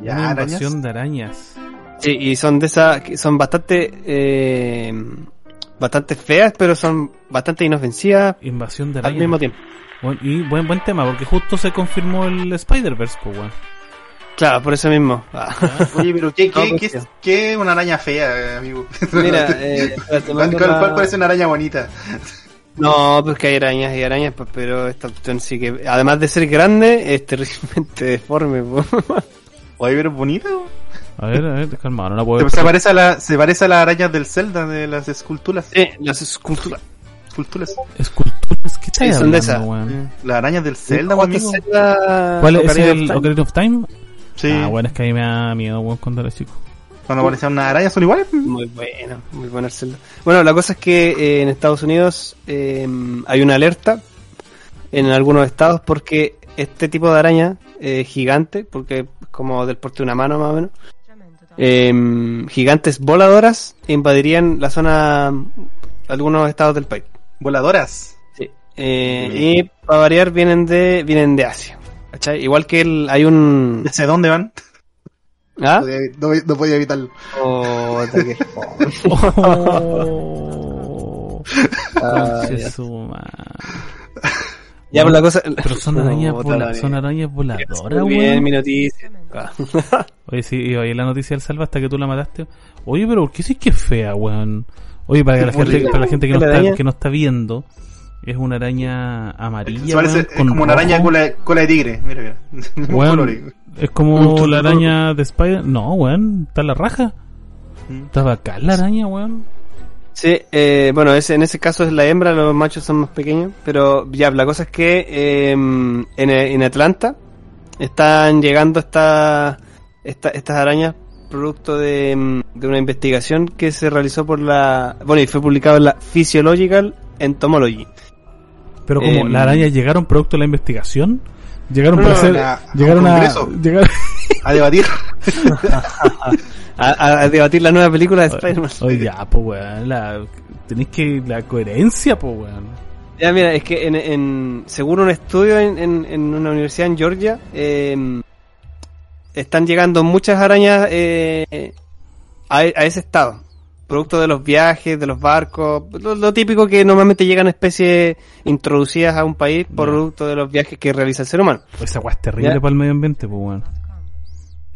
una invasión de arañas. Sí, y son de esas, son bastante, eh, bastante feas, pero son bastante inofensivas. Invasión de arañas. Al mismo tiempo. y buen, buen tema, porque justo se confirmó el Spider-Verse, pues, Claro, por eso mismo. Ah. Oye, pero ¿qué, qué, qué, qué, es una araña fea, amigo? Mira, eh, ¿Cuál, cuál parece una araña bonita? No, pues que hay arañas y arañas, pues, pero esta opción sí que, además de ser grande, es terriblemente deforme. Oye, pero es bonita. A ver, a ver, calma, no la puedo Se parece a la, se parece a las arañas del Zelda, de las esculturas. Sí, las esculturas. Esculturas. Esculturas, ¿qué tal? son de esas. Las arañas del Zelda, amigo. ¿Cuál es el Ocarina of Time? Sí. Ah, bueno, es que a mí me da miedo, weón, cuando era chico. Cuando aparecían unas arañas son iguales. Muy bueno, muy bueno el Zelda. Bueno, la cosa es que eh, en Estados Unidos eh, hay una alerta en algunos estados porque este tipo de araña eh, gigante, porque es como del porte de una mano más o menos, eh, gigantes voladoras invadirían la zona algunos estados del país. ¿Voladoras? Sí. y para variar vienen de vienen de Asia. ¿cachai? Igual que el, hay un... ¿Desde dónde van? ¿Ah? No, no, podía evitarlo. Oh, qué oh. ya, por la cosa. Pero son arañas, vola, son arañas voladoras, Bien, mi noticia. Oye, sí, oye, la noticia del salva hasta que tú la mataste. Oye, pero ¿por qué sí que es fea, weón? Oye, para, la gente, para la gente que no, está, que no está viendo, es una araña amarilla. Parece, como una araña con la, cola de tigre. Mira, mira. es como la araña de Spider. No, weón. Está la raja. Mm. Está acá la araña, weón. Sí, eh, bueno, ese, en ese caso es la hembra, los machos son más pequeños. Pero ya, la cosa es que eh, en, en Atlanta están llegando esta, esta, estas arañas producto de, de, una investigación que se realizó por la. Bueno, y fue publicado en la Physiological Entomology. Pero como em, las arañas llegaron producto de la investigación, llegaron para hacer, llegaron a, a, debatir. a, debatir la nueva película de Spider-Man. Oye, ya, pues weón, la, tenéis que, la coherencia, pues weón. Ya, mira, es que en, en según un estudio en, en, una universidad en Georgia, eh, están llegando muchas arañas eh, a, a ese estado producto de los viajes, de los barcos, lo, típico que normalmente llegan especies introducidas a un país por producto de los viajes que realiza el ser humano. Esa agua es terrible para el medio ambiente, pues bueno.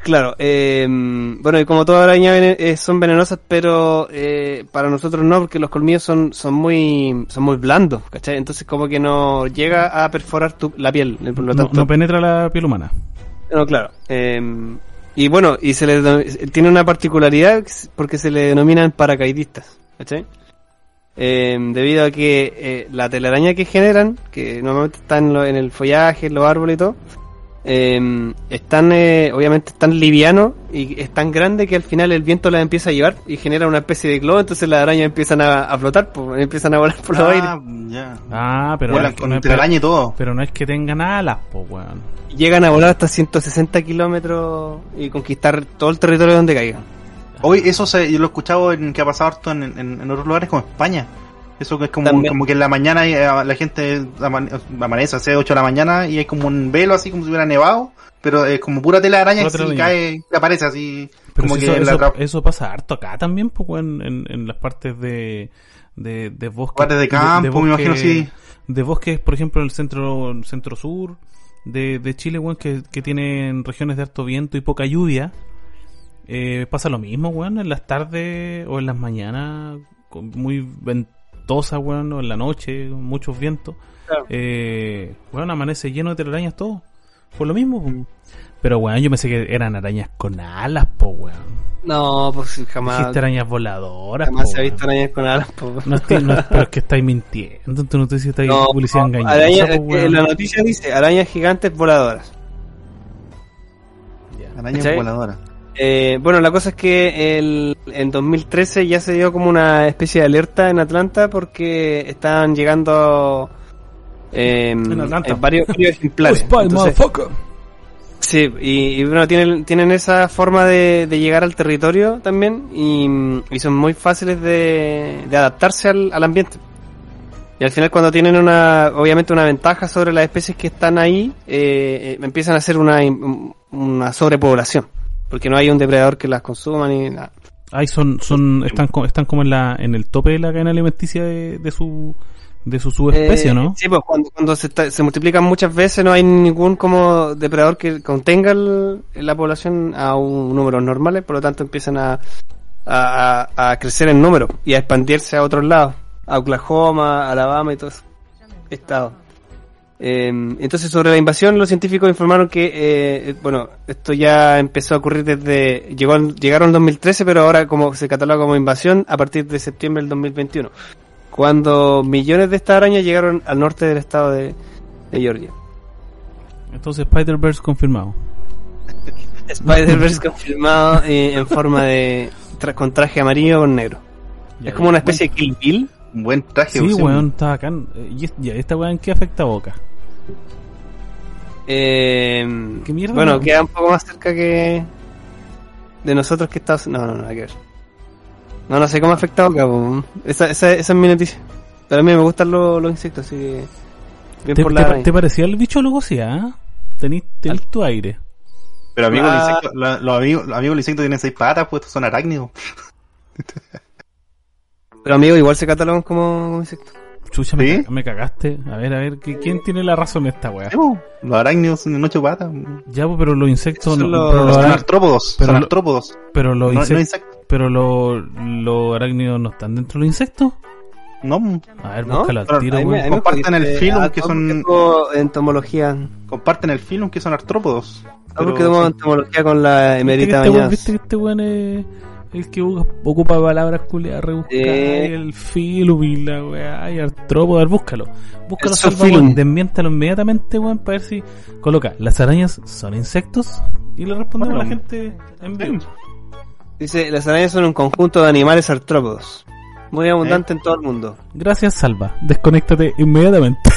Claro, eh, bueno, y como todas arañas eh, son venenosas, pero eh, para nosotros no, porque los colmillos son, son muy son muy blandos, ¿cachai? Entonces como que no llega a perforar tu, la piel. no, penetra la piel humana. No, claro. Y bueno, y se le tiene una particularidad porque se le denominan paracaidistas, ¿cachai? Eh, debido a que eh, la telaraña que generan, que normalmente están en, el follaje, en los árboles y todo, eh, están, eh, obviamente, están livianos y es tan grande que al final el viento las empieza a llevar y genera una especie de globo, entonces las arañas empiezan a, flotar, pues, empiezan a volar por los ah. Ah, pero, no, con telaraña y todo. pero no es que tengan alas, pues, weón llegan a volar hasta 160 kilómetros y conquistar todo el territorio donde caigan. Hoy eso se, yo lo he escuchado en que ha pasado harto en, en, otros lugares como España. Eso que es como, como que en la mañana eh, la gente amanece hace 8 de la mañana y hay como un velo así como si hubiera nevado, pero es como pura tela de araña y cae, aparece así. como que eso, eso, pasa harto acá también, pues, en, en, las partes de, de, de bosques. Partes de campo, me imagino, sí. De bosques, por ejemplo, en el centro, centro sur de, de Chile, weón, que, que tienen regiones de alto viento y poca lluvia. Eh, pasa lo mismo, weón, en las tardes o en las mañanas, muy ventosa, weón, en la noche, muchos vientos. Eh, weón, amanece lleno de telarañas todo. Por lo mismo, Pero, weón, yo pensé que eran arañas con alas, po, weón. No, pues jamás. Dijiste arañas voladoras. Jamás se ha visto arañas con alas, po. No, pero es que estáis mintiendo. Tú no te dices que estáis publicidad engañosa. Araña, la noticia dice arañas gigantes voladoras. Arañas voladoras. Eh, bueno, la cosa es que el, en 2013 ya se dio como una especie de alerta en Atlanta porque estaban llegando eh, en varios, ejemplares. sí, y, bueno, tienen, tienen esa forma de, llegar al territorio también y, son muy fáciles de, adaptarse al, ambiente. Y al final cuando tienen una, obviamente una ventaja sobre las especies que están ahí, eh, empiezan a hacer una, una sobrepoblación porque no hay un depredador que las consuma ni nada. Ahí son, son, están, están como en la, en el tope de la cadena alimenticia de, de su, de su subespecie, ¿no? Eh, sí, pues cuando, cuando se, se, multiplican muchas veces no hay ningún como depredador que contenga la población a un número normales, por lo tanto empiezan a, a, a, crecer en número y a expandirse a otros lados, a Oklahoma, Alabama y todo eso. Estado. Eh, entonces, sobre la invasión, los científicos informaron que, eh, bueno, esto ya empezó a ocurrir desde, llegó, llegaron en 2013, pero ahora como se cataloga como invasión a partir de septiembre del 2021, cuando millones de estas arañas llegaron al norte del estado de, Georgia. Entonces, Spider-Verse confirmado. Spider-Verse confirmado eh, en forma de, con traje amarillo con negro. es como una especie de Kill Bill un buen traje. Sí, weón, está acá. ¿Y esta weón qué afecta a Boca? Eh, ¿Qué mierda? Bueno, queda un poco más cerca que de nosotros que Estados No, no, no, hay que ver. No, no sé cómo afecta a Boca. Esa, esa, esa es mi noticia. Pero a mí me gustan los, los insectos, así que... Bien ¿Te, por la te, te, parecía el bicho luego sí, ah? Tenís, tenís tu aire. Pero amigo, ah. insecto, los amigos, los amigos insectos tienen seis patas, pues estos son arácnidos. Pero amigo, igual se catalogan como, insectos. Chucha, me, cagaste. A ver, a ver, ¿quién tiene la razón en esta weá? los arácnidos son ocho patas. Ya, pero los insectos son, los, artrópodos. Pero son artrópodos. Pero los insectos. Pero los, arácnidos no están dentro de los insectos. No. A ver, búscalo al tiro, Comparten el filum que son. Entomología. Comparten el filum que son artrópodos. Ah, porque tenemos entomología con la emerita ¿Viste ¿Viste que este weón es el que ocupa palabras culiadas rebuscadas, el filum y la weá, y artrópodo, búscalo. Búscalo, salva, desmiéntalo inmediatamente, weón, para ver si coloca, ¿las arañas son insectos? Y le respondemos a la gente en vivo. Dice, las arañas son un conjunto de animales artrópodos, muy abundante en todo el mundo. Gracias, Salva. Desconéctate inmediatamente.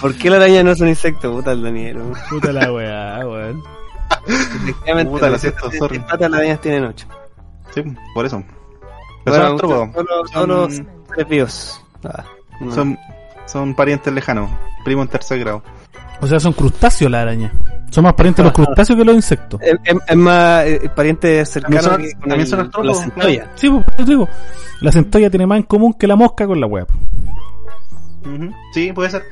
¿Por qué la araña no es un insecto? Puta el Daniel. Puta la weá, weón. Efectivamente, Puta, los sorry. patas las arañas tienen 8. Sí, por eso. Pero bueno, son Solo, son, tres vivos. Ah, son, son parientes lejanos, primo en tercer grado. O sea, son crustáceos la araña. Son más parientes los crustáceos que los insectos. Es, es, más eh, pariente cercano que con, el, son con la centolla. Sí, pues, te digo. La centolla tiene más en común que la mosca con la web. Uh -huh. Sí, puede ser.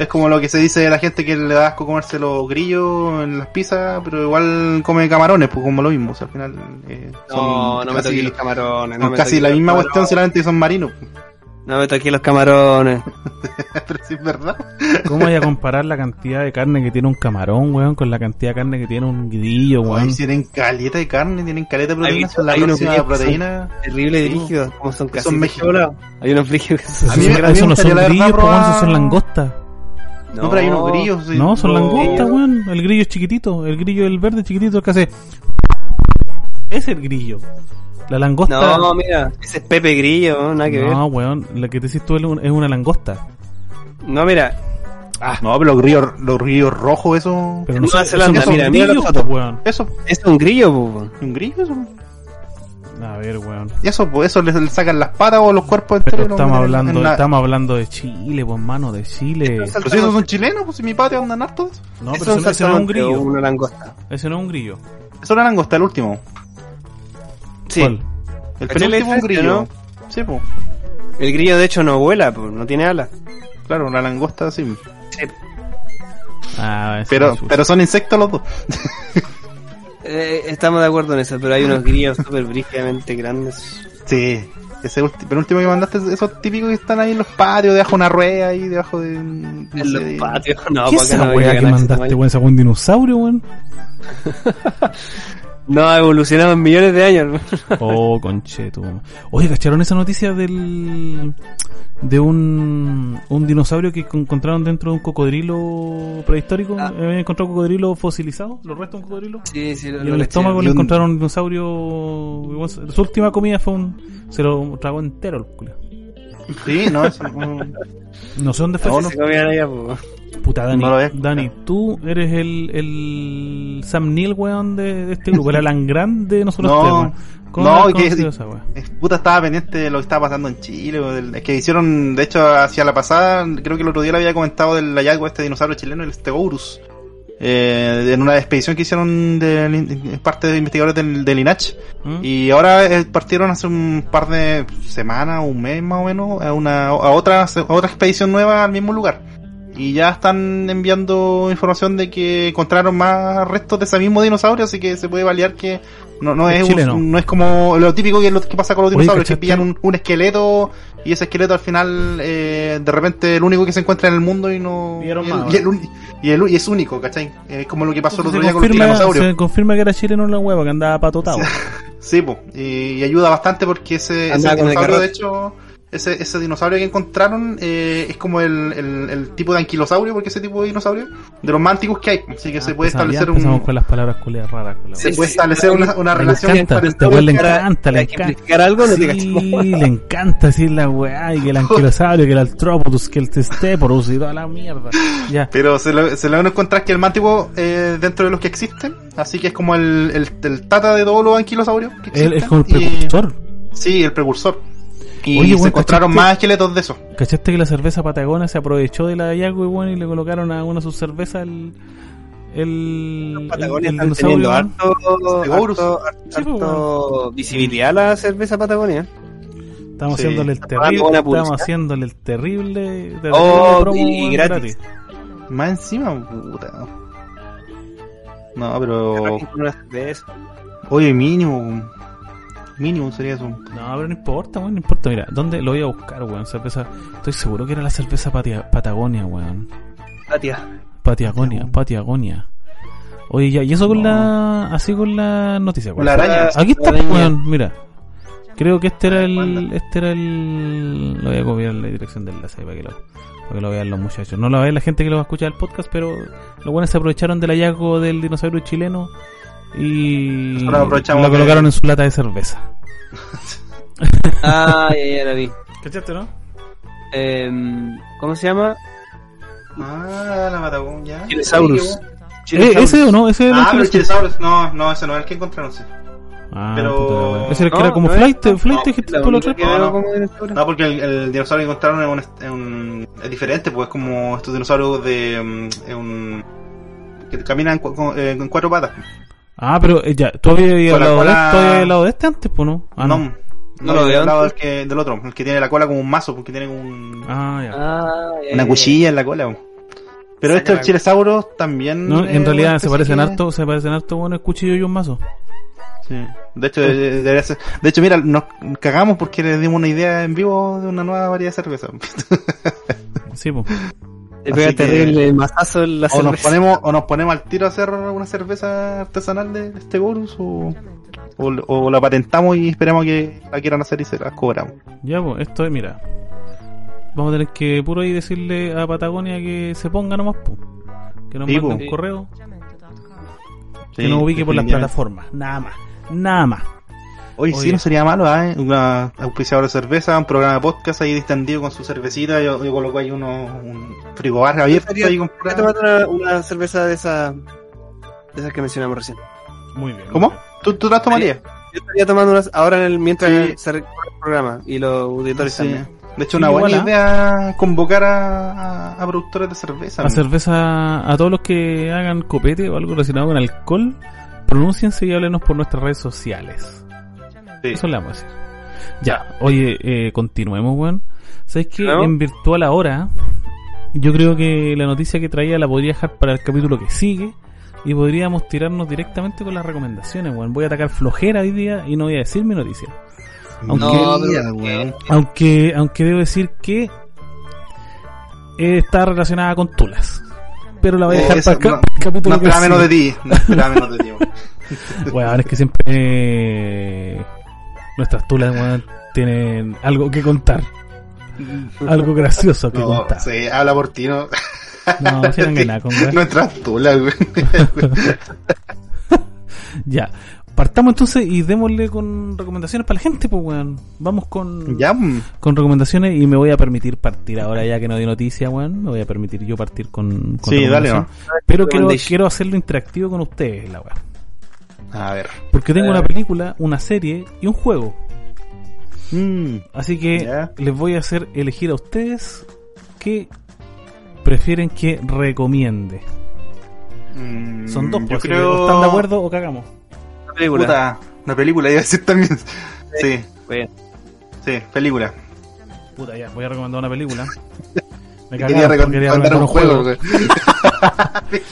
Es como lo que se dice de la gente que le da asco comerse los grillos en las pizzas, pero igual come camarones, pues como lo mismo. O sea, al final eh, no, no me toqué los camarones. No casi la misma cuestión, solamente que son marinos. No me toqué los camarones. pero sí es verdad. ¿Cómo voy a comparar la cantidad de carne que tiene un camarón, weón, con la cantidad de carne que tiene un grillo, weón? Ay, tienen caleta de carne, tienen caleta de proteína, son la próxima proteína. Terrible dirigido, como son casi. Son mexicanos. Hay unos frígidos que son. A mí, eso no son grillos, pues, esos son langostas. No, pero hay unos grillos. No, son langostas, weón. El grillo es chiquitito. El grillo del verde chiquitito que hace. Es el grillo. La langosta. No, mira, ese es Pepe Grillo, nada que ver. No, weón, la que te decís tú es una langosta. No, mira. Ah, no, pero los grillos, los grillos rojos, eso. Pero no, Zelanda, mira, mira los weón. Eso. Es un grillo, weón. ¿Un grillo eso? A ver, weón. Y eso, pues eso le sacan las patas o los cuerpos enteros. estamos hablando, estamos hablando de Chile, pues mano, de Chile. Pero si esos son chilenos, pues si mi patio andan hartos. No, pero eso, ese no es un grillo. Una langosta. Ese no es un grillo. Eso es una langosta, el último. Sí. ¿Cuál? El penúltimo un grillo. ¿no? Sí, pues. El grillo de hecho no vuela, pues no tiene alas. Claro, una langosta sí. Sí. Ah, pero, pero son insectos los dos. Eh, estamos de acuerdo en eso, pero hay unos grillos súper brígidamente grandes. Sí, ese penúltimo que mandaste, esos típicos que están ahí en los patios, debajo de una rueda ahí, debajo de. en los patios, no, ¿Qué esa no que mandaste, weón? ¿Sacó un dinosaurio, weón? No, ha evolucionado en millones de años. oh, concheto. Oye, ¿cacharon esa noticia del de un, un dinosaurio que encontraron dentro de un cocodrilo prehistórico? Ah. ¿Habían encontrado un cocodrilo fosilizado? ¿Los restos de un cocodrilo? Sí, sí. Lo, y en el estómago le encontraron un dinosaurio... Su última comida fue un... Se lo tragó entero el culo. Sí, no, es No sé dónde fue. No, no. Pues. Puta, Dani, Dani, tú eres el, el Sam Neill, weón, de, este grupo, el Alan Grant de nosotros no, no, que, esa, puta estaba pendiente de lo que estaba pasando en Chile, es que hicieron, de hecho, hacia la pasada, creo que el otro día le había comentado del hallazgo de este dinosaurio chileno, el Stegourus, eh, en una expedición que hicieron de, parte de investigadores del, del INACH. ¿Mm? Y ahora eh, partieron hace un par de semanas, un mes más o menos, a, una, a, otra, a otra expedición nueva al mismo lugar y ya están enviando información de que encontraron más restos de ese mismo dinosaurio, así que se puede validar que no, no es, no es como lo típico que es lo que pasa con los dinosaurios, que pillan un, esqueleto y ese esqueleto al final eh, de repente el único que se encuentra en el mundo y no y, el, y, es único, ¿cachai? Es como lo que pasó el otro día con los dinosaurios. Se confirma que era chileno en la hueva, que andaba patotado. sí, pues, y, ayuda bastante porque ese, ese dinosaurio de hecho ese, ese dinosaurio que encontraron eh, es como el, el, tipo de anquilosaurio, porque ese tipo de dinosaurio, de los mánticos que hay. Así que se puede establecer un. con las palabras raras. se puede establecer una, una relación. Le encanta, este le encanta, le encanta. algo? Sí, le encanta decir la weá, y que el anquilosaurio, que el artrópodos, que el testeporus y toda la mierda. Ya. Pero se lo, se lo van a encontrar que el mántico, eh, dentro de los que existen, así que es como el, el, el tata de todos los anquilosaurios. Que es como el precursor. sí, el precursor. Y se encontraron más esqueletos de eso. ¿Cachaste que la cerveza Patagonia se aprovechó de la hallazgo y bueno y le colocaron a una de sus cervezas el el, Patagonia el, teniendo harto, harto, harto, visibilidad la cerveza Patagonia. Estamos haciéndole el terrible, estamos haciéndole el terrible, oh, y gratis. Más encima, puta. No, pero. Oye, mínimo. Mínimo sería eso. No, pero no importa, weón, no importa. Mira, ¿dónde lo voy a buscar, weón? Cerveza. Estoy seguro que era la cerveza Patagonia, weón. Patia. Patagonia, Patagonia. Oye, ya, y eso con la. Así con la noticia, weón. La araña. Aquí está, weón, mira. Creo que este era el. Este era el. Lo voy a copiar la dirección del enlace para que lo, para que lo vean los muchachos. No lo ve la gente que lo va a escuchar el podcast, pero los buenos se aprovecharon del hallazgo del dinosaurio chileno y lo colocaron en su lata de cerveza. ah, ya, ya la vi. ¿Cachaste, no? Eh, ¿Cómo se llama? Ah, la Patagonia. Chilesaurus. ¿Eh, ¿Ese o no? ¿Ese ah, pero el Chilesaurus, no, no, ese no es el que encontraron, sí. Ah, pero... ese era el que era como flight, no, flight, no, tú lo no, no, no, porque el, el, dinosaurio que encontraron es, un, es, un, es diferente, pues es como estos dinosaurios de mm, un, que caminan con, eh, en cuatro patas. Ah, pero eh, ya, ¿tú habías ido al lado, de, lado de este antes, pues no? Ah, no. No, no, lo había lado del, que, del otro, el que tiene la cola como un mazo, porque tiene un. Ah, ya. Ah, una cuchilla en la cola. Pero estos el Chilesaurus también. No, en realidad se parecen harto, se parecen harto, bueno, el cuchillo y un mazo. Sí. De hecho, debería ser... de hecho, mira, nos cagamos porque le dimos una idea en vivo de una nueva variedad de cerveza. sí, pues. Te terrible mazazo la o Nos ponemos, o nos ponemos al tiro a hacer una cerveza artesanal de este Gorus o, o, la patentamos y esperamos que la quieran hacer y se la cobramos. Ya, pues, esto es, mira. Vamos a tener que puro ahí decirle a Patagonia que se ponga nomás, pues. Que nos mande un correo. que nos ubique por las plataformas. Nada más. Nada más. Oye, sí, no sería malo, ¿eh? Un auspiciador de cerveza, un programa de podcast ahí distendido con su cervecita. Yo, yo coloco ahí uno, un frigobar abierto ahí con una, una cerveza de esa de esas que mencionamos recién. Muy bien. ¿Cómo? ¿Tú, tú las tomarías? yo estaría tomando unas ahora en el, mientras se recorre el programa y los auditores también. De hecho, una buena idea convocar a, a, productores de cerveza. A cerveza, a todos los que hagan copete o algo relacionado con alcohol, pronunciense y háblenos por nuestras redes sociales. Eso le vamos a decir. Ya, oye, eh, continuemos, weón. ¿Sabes que En virtual ahora, yo creo que la noticia que traía la podría dejar para el capítulo que sigue y podríamos tirarnos directamente con las recomendaciones, weón. Voy a atacar flojera hoy día y no voy a decir mi noticia. Aunque, aunque, aunque debo decir que está relacionada con Tulas. Pero la voy a dejar para el capítulo no que menos de ti. No menos de ti. bueno, es que siempre eh, nuestras Tulas tienen algo que contar. Algo gracioso que contar. Sí, habla por ti, ¿no? No, si no con Nuestras tulas, güey. ya. Partamos entonces y démosle con recomendaciones para la gente, pues, weón. Vamos con, con recomendaciones y me voy a permitir partir ahora ya que no hay noticia, weón. Me voy a permitir yo partir con, Sí, dale, no. Pero quiero, quiero hacerlo interactivo con ustedes, la weón. A ver. Porque tengo una película, una serie y un juego. Mm. Así que les voy a hacer elegir a ustedes qué prefieren que recomiende. Mm, Son dos, pues, creo... ¿están de acuerdo o cagamos? Una película. Puta, una película, iba a decir también. Sí. Sí, película. Puta, ya, voy a recomendar una película. Me quería, recomendar un, juego. no,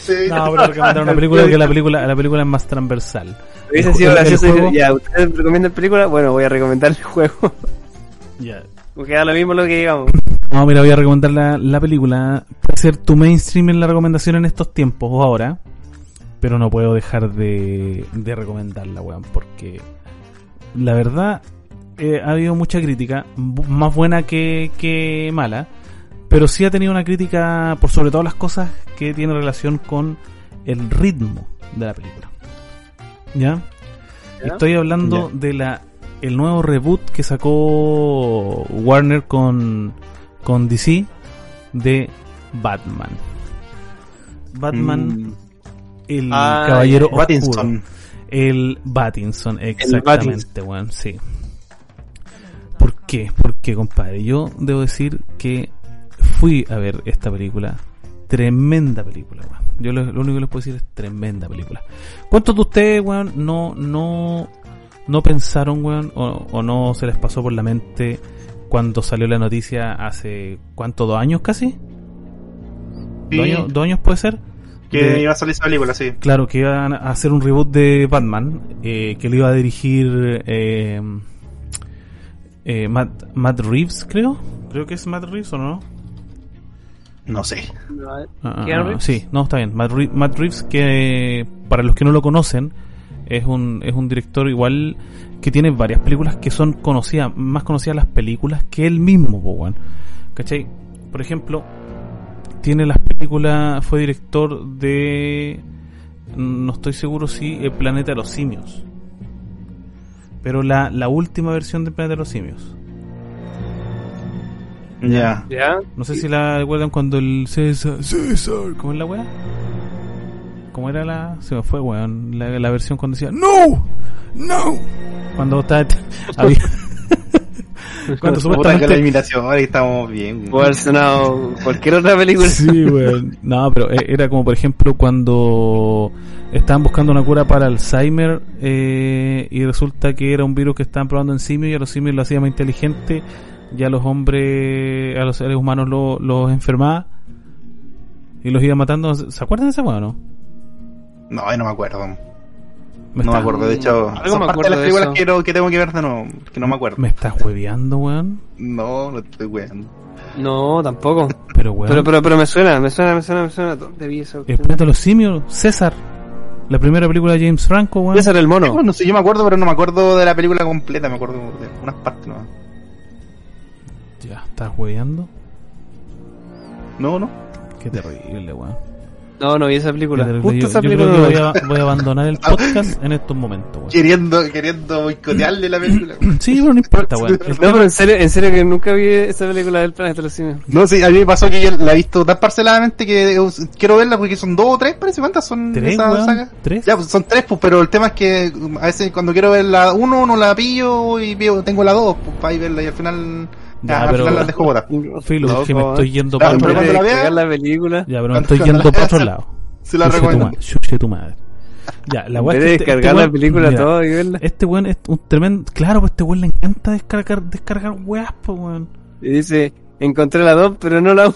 pero recomendar una película porque la película, la película es más transversal. Hubiese sido gracioso ya, ¿ustedes recomiendan película? Bueno, voy a recomendar el juego. Ya. Porque da lo mismo lo que digamos. No, mira, voy a recomendar la, la película. Puede ser tu mainstream en la recomendación en estos tiempos o ahora. Pero no puedo dejar de, de recomendarla, weón. Porque la verdad eh, ha habido mucha crítica. Más buena que, que mala. Pero sí ha tenido una crítica por sobre todas las cosas que tiene relación con el ritmo de la película. ¿Ya? Estoy hablando de la el nuevo reboot que sacó Warner con, con DC de Batman. Batman, mm. el ah, caballero Oscuro. El Batinson, exactamente, weón, sí. ¿Por qué? Porque, compadre, yo debo decir que fui a ver esta película. Tremenda película, weón. Yo lo, único que les puedo decir es tremenda película. ¿Cuántos de ustedes, weón, no, no no pensaron, weón, o, no se les pasó por la mente cuando salió la noticia hace, ¿cuánto? ¿Dos años casi? ¿Dos, años, puede ser? Que iba a salir esa película, sí. Claro, que iban a hacer un reboot de Batman, eh, que lo iba a dirigir eh, eh, Matt, Matt Reeves, creo. Creo que es Matt Reeves o no. No sé. Ah, ah, sí, no, está bien. Matt Reeves, que para los que no lo conocen, es un, es un director igual que tiene varias películas que son conocidas, más conocidas las películas que él mismo, po, ¿cachai? Por ejemplo, tiene las películas, fue director de, no estoy seguro si El Planeta de los Simios, pero la, la última versión del Planeta de los Simios. Ya. No sé si la recuerdan cuando el César, César, ¿cómo es la weá? ¿Cómo era la.? Se me fue, weón. La, la versión cuando decía ¡No! ¡No! Cuando estaba. había, cuando supuestamente. la imitación, ahora estamos bien. Puede sonado cualquier otra película. Sí, weón. No, pero e, era como, por ejemplo, cuando estaban buscando una cura para Alzheimer eh, y resulta que era un virus que estaban probando en simios y a los simios lo hacía más inteligente y a los hombres, a los seres humanos los lo enfermaba y los iba matando. ¿Se acuerdan de ese weón no? No, no me acuerdo. no me acuerdo, de hecho, algo me acuerdo de las películas que, que, tengo que ver de nuevo, que no me acuerdo. ¿Me estás hueveando, weón? No, no estoy hueveando. No, tampoco. Pero, weón. Pero, pero, pero me suena, me suena, me suena, me suena. Debí eso. El planeta de los simios, César. La primera película de James Franco, weón. César el mono. Bueno, sí, yo me acuerdo, pero no me acuerdo de la película completa, me acuerdo de unas partes no Ya, ¿estás hueveando? No, no. Qué terrible, weón. No, no vi esa película. Justo yo, esa película. Creo que voy, a, voy a abandonar el podcast en estos momentos, weón. Queriendo, queriendo boicotearle la película. sí, pero no importa, weón. no, pero en serio, en serio que nunca vi esa película del planeta de los simios. No, sí, a mí me pasó que yo la he visto tan parceladamente que quiero verla porque son dos o tres, parece. ¿Cuántas son ¿Tres, esa saga? ¿Tres? Ya, pues, son tres, pues, pero el tema es que a veces cuando quiero ver la uno no la pillo y tengo la dos, pues, para ir verla y al final ya, ya pero la dejo botar. Filo, no, que me estoy yendo para otro lado. la, la película. Ya, pero me estoy yendo para otro lado. Se la recomiendo. Tu madre. Ya, la weá es que este, descargar este la película mira, todo y verla. Este weón es un tremendo. Claro, pues este weón le encanta descargar, descargar weas, pues weón. Y dice, encontré la 2, pero no la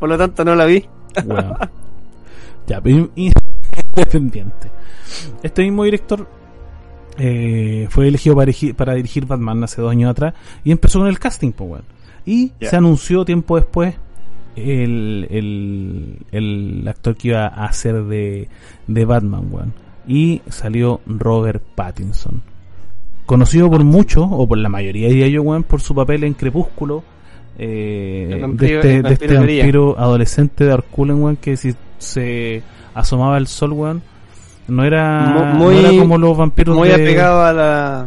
Por lo tanto, no la vi. Bueno. ya, pero independiente. Este mismo director eh, fue elegido para dirigir, para dirigir, Batman hace dos años atrás y empezó con el casting, pues, bueno. Y se anunció tiempo después el, el, el, actor que iba a hacer de, de Batman, weón. Y salió Robert Pattinson. Conocido por muchos, o por la mayoría de ellos, weón, por su papel en Crepúsculo. Eh, de este, de este vampiro adolescente de Arculen, weón, que si se asomaba el sol, weón, no era, muy, no era como los vampiros muy apegado a la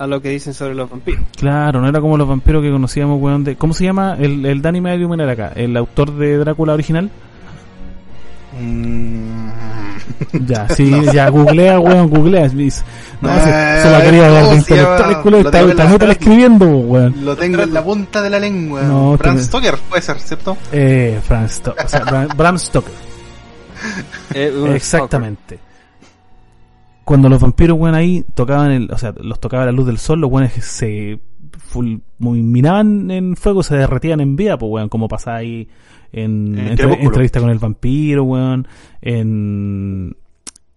a lo que dicen sobre los vampiros. Claro, no era como los vampiros que conocíamos, weón, de... ¿Cómo se llama? El, el Danny Medium era acá, el autor de Drácula original. Mm. Ya, sí, ya googlea, weón, googlea. No, se, se, la quería dar de intelectual, culo, está, está, escribiendo, weón. Lo tengo en la punta de la lengua. No, Bram Stoker, puede ser, ¿cierto? Eh, Bram Stoker, o sea, Bram Stoker. Eh, Exactamente. Cuando los vampiros, weón, ahí tocaban, el, o sea, los tocaba la luz del sol, los weones se fulminaban en fuego, se derretían en vida, pues, weón, como pasaba ahí en, entrevista con el vampiro, weón, en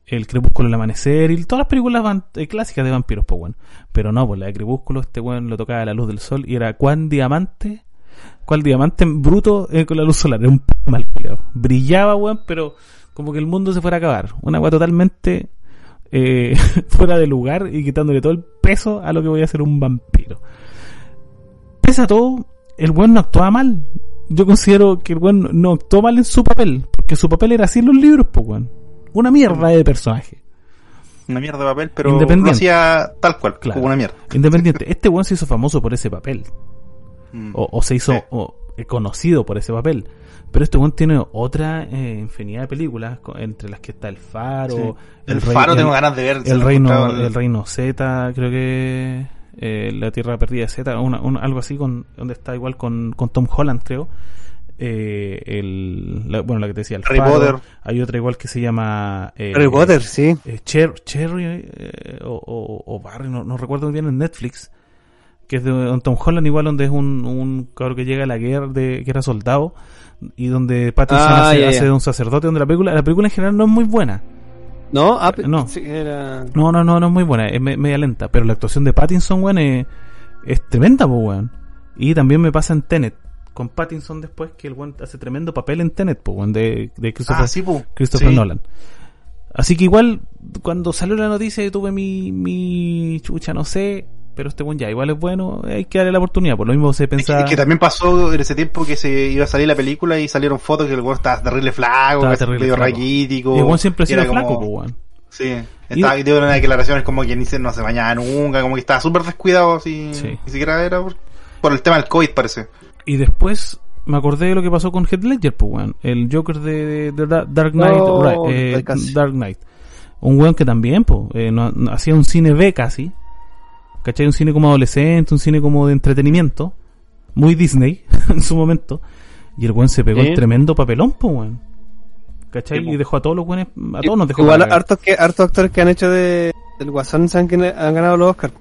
el Crepúsculo del Amanecer y todas las películas eh, clásicas de vampiros, pues, weón. Pero no, pues la de Crepúsculo, este weón lo tocaba a la luz del sol y era cuán diamante, cuál diamante bruto eh, con la luz solar, era un mal Brillaba, weón, pero como que el mundo se fuera a acabar. Una weá totalmente eh, fuera de lugar y quitándole todo el peso a lo que voy a hacer un vampiro. Pese a todo, el weón no actuaba mal. Yo considero que el weón no actuó mal en su papel, porque su papel era así en los libros, pues weón. Una mierda de personaje. Una mierda de papel, pero Independiente. hacía tal cual, claro. como una mierda. Independiente. Este weón se hizo famoso por ese papel. Mm. O, se hizo eh, conocido por ese papel. Pero este weón tiene otra eh, infinidad de películas, entre las que está El Faro. El, Faro tengo ganas de ver. El Reino, el Reino Z, creo que. Eh, la Tierra Perdida Z, una, algo así, con donde está igual con, con Tom Holland, creo. Eh, el, bueno, la que te decía, el Harry Potter. Hay otra igual que se llama. Harry Potter, sí. Cher, Cherry o, o, o, Barry, no, no recuerdo muy bien en Netflix que es de Tom Holland igual donde es un, un cabrón que llega a la guerra de que era soldado y donde Pattinson ah, hace, de un sacerdote donde la película la película en general no es muy buena. No ah, no. no no no no es muy buena es media lenta pero la actuación de Pattinson weón es, tremenda pues weón. Y también me pasa en Tenet con Pattinson después que el weón hace tremendo papel en Tenet pues weón de, de Christopher, ah, Christopher Nolan. Así que igual cuando salió la noticia tuve mi mi chucha no sé pero este buen ya igual es bueno, hay que darle la oportunidad, por lo mismo se pensaba... Es que, también pasó en ese tiempo que se iba a salir la película y salieron fotos que el weón estaba terrible flaco, estaba terrible medio raquítico. Y el weón siempre flaco, pues weón. Sí, estaba y... dio unas declaraciones como que ni se, no se bañaba nunca, como que estaba súper descuidado, así, ni siquiera era por, el tema del COVID parece. Y después me acordé de lo que pasó con Heath Ledger, pues weón, el Joker de, de, Dark Knight, eh, Dark Knight. Un weón que también, pues, eh, hacía un cine B casi ¿Cachai? Un cine como adolescente, un cine como de entretenimiento. Muy Disney en su momento. Y el weón se pegó el tremendo papelón, pues weón. ¿Cachai? y dejó a todos los buenos, a todos nos dejó. Igual hartos, que, hartos actores que han hecho de, del Guasón han, han ganado los Oscars.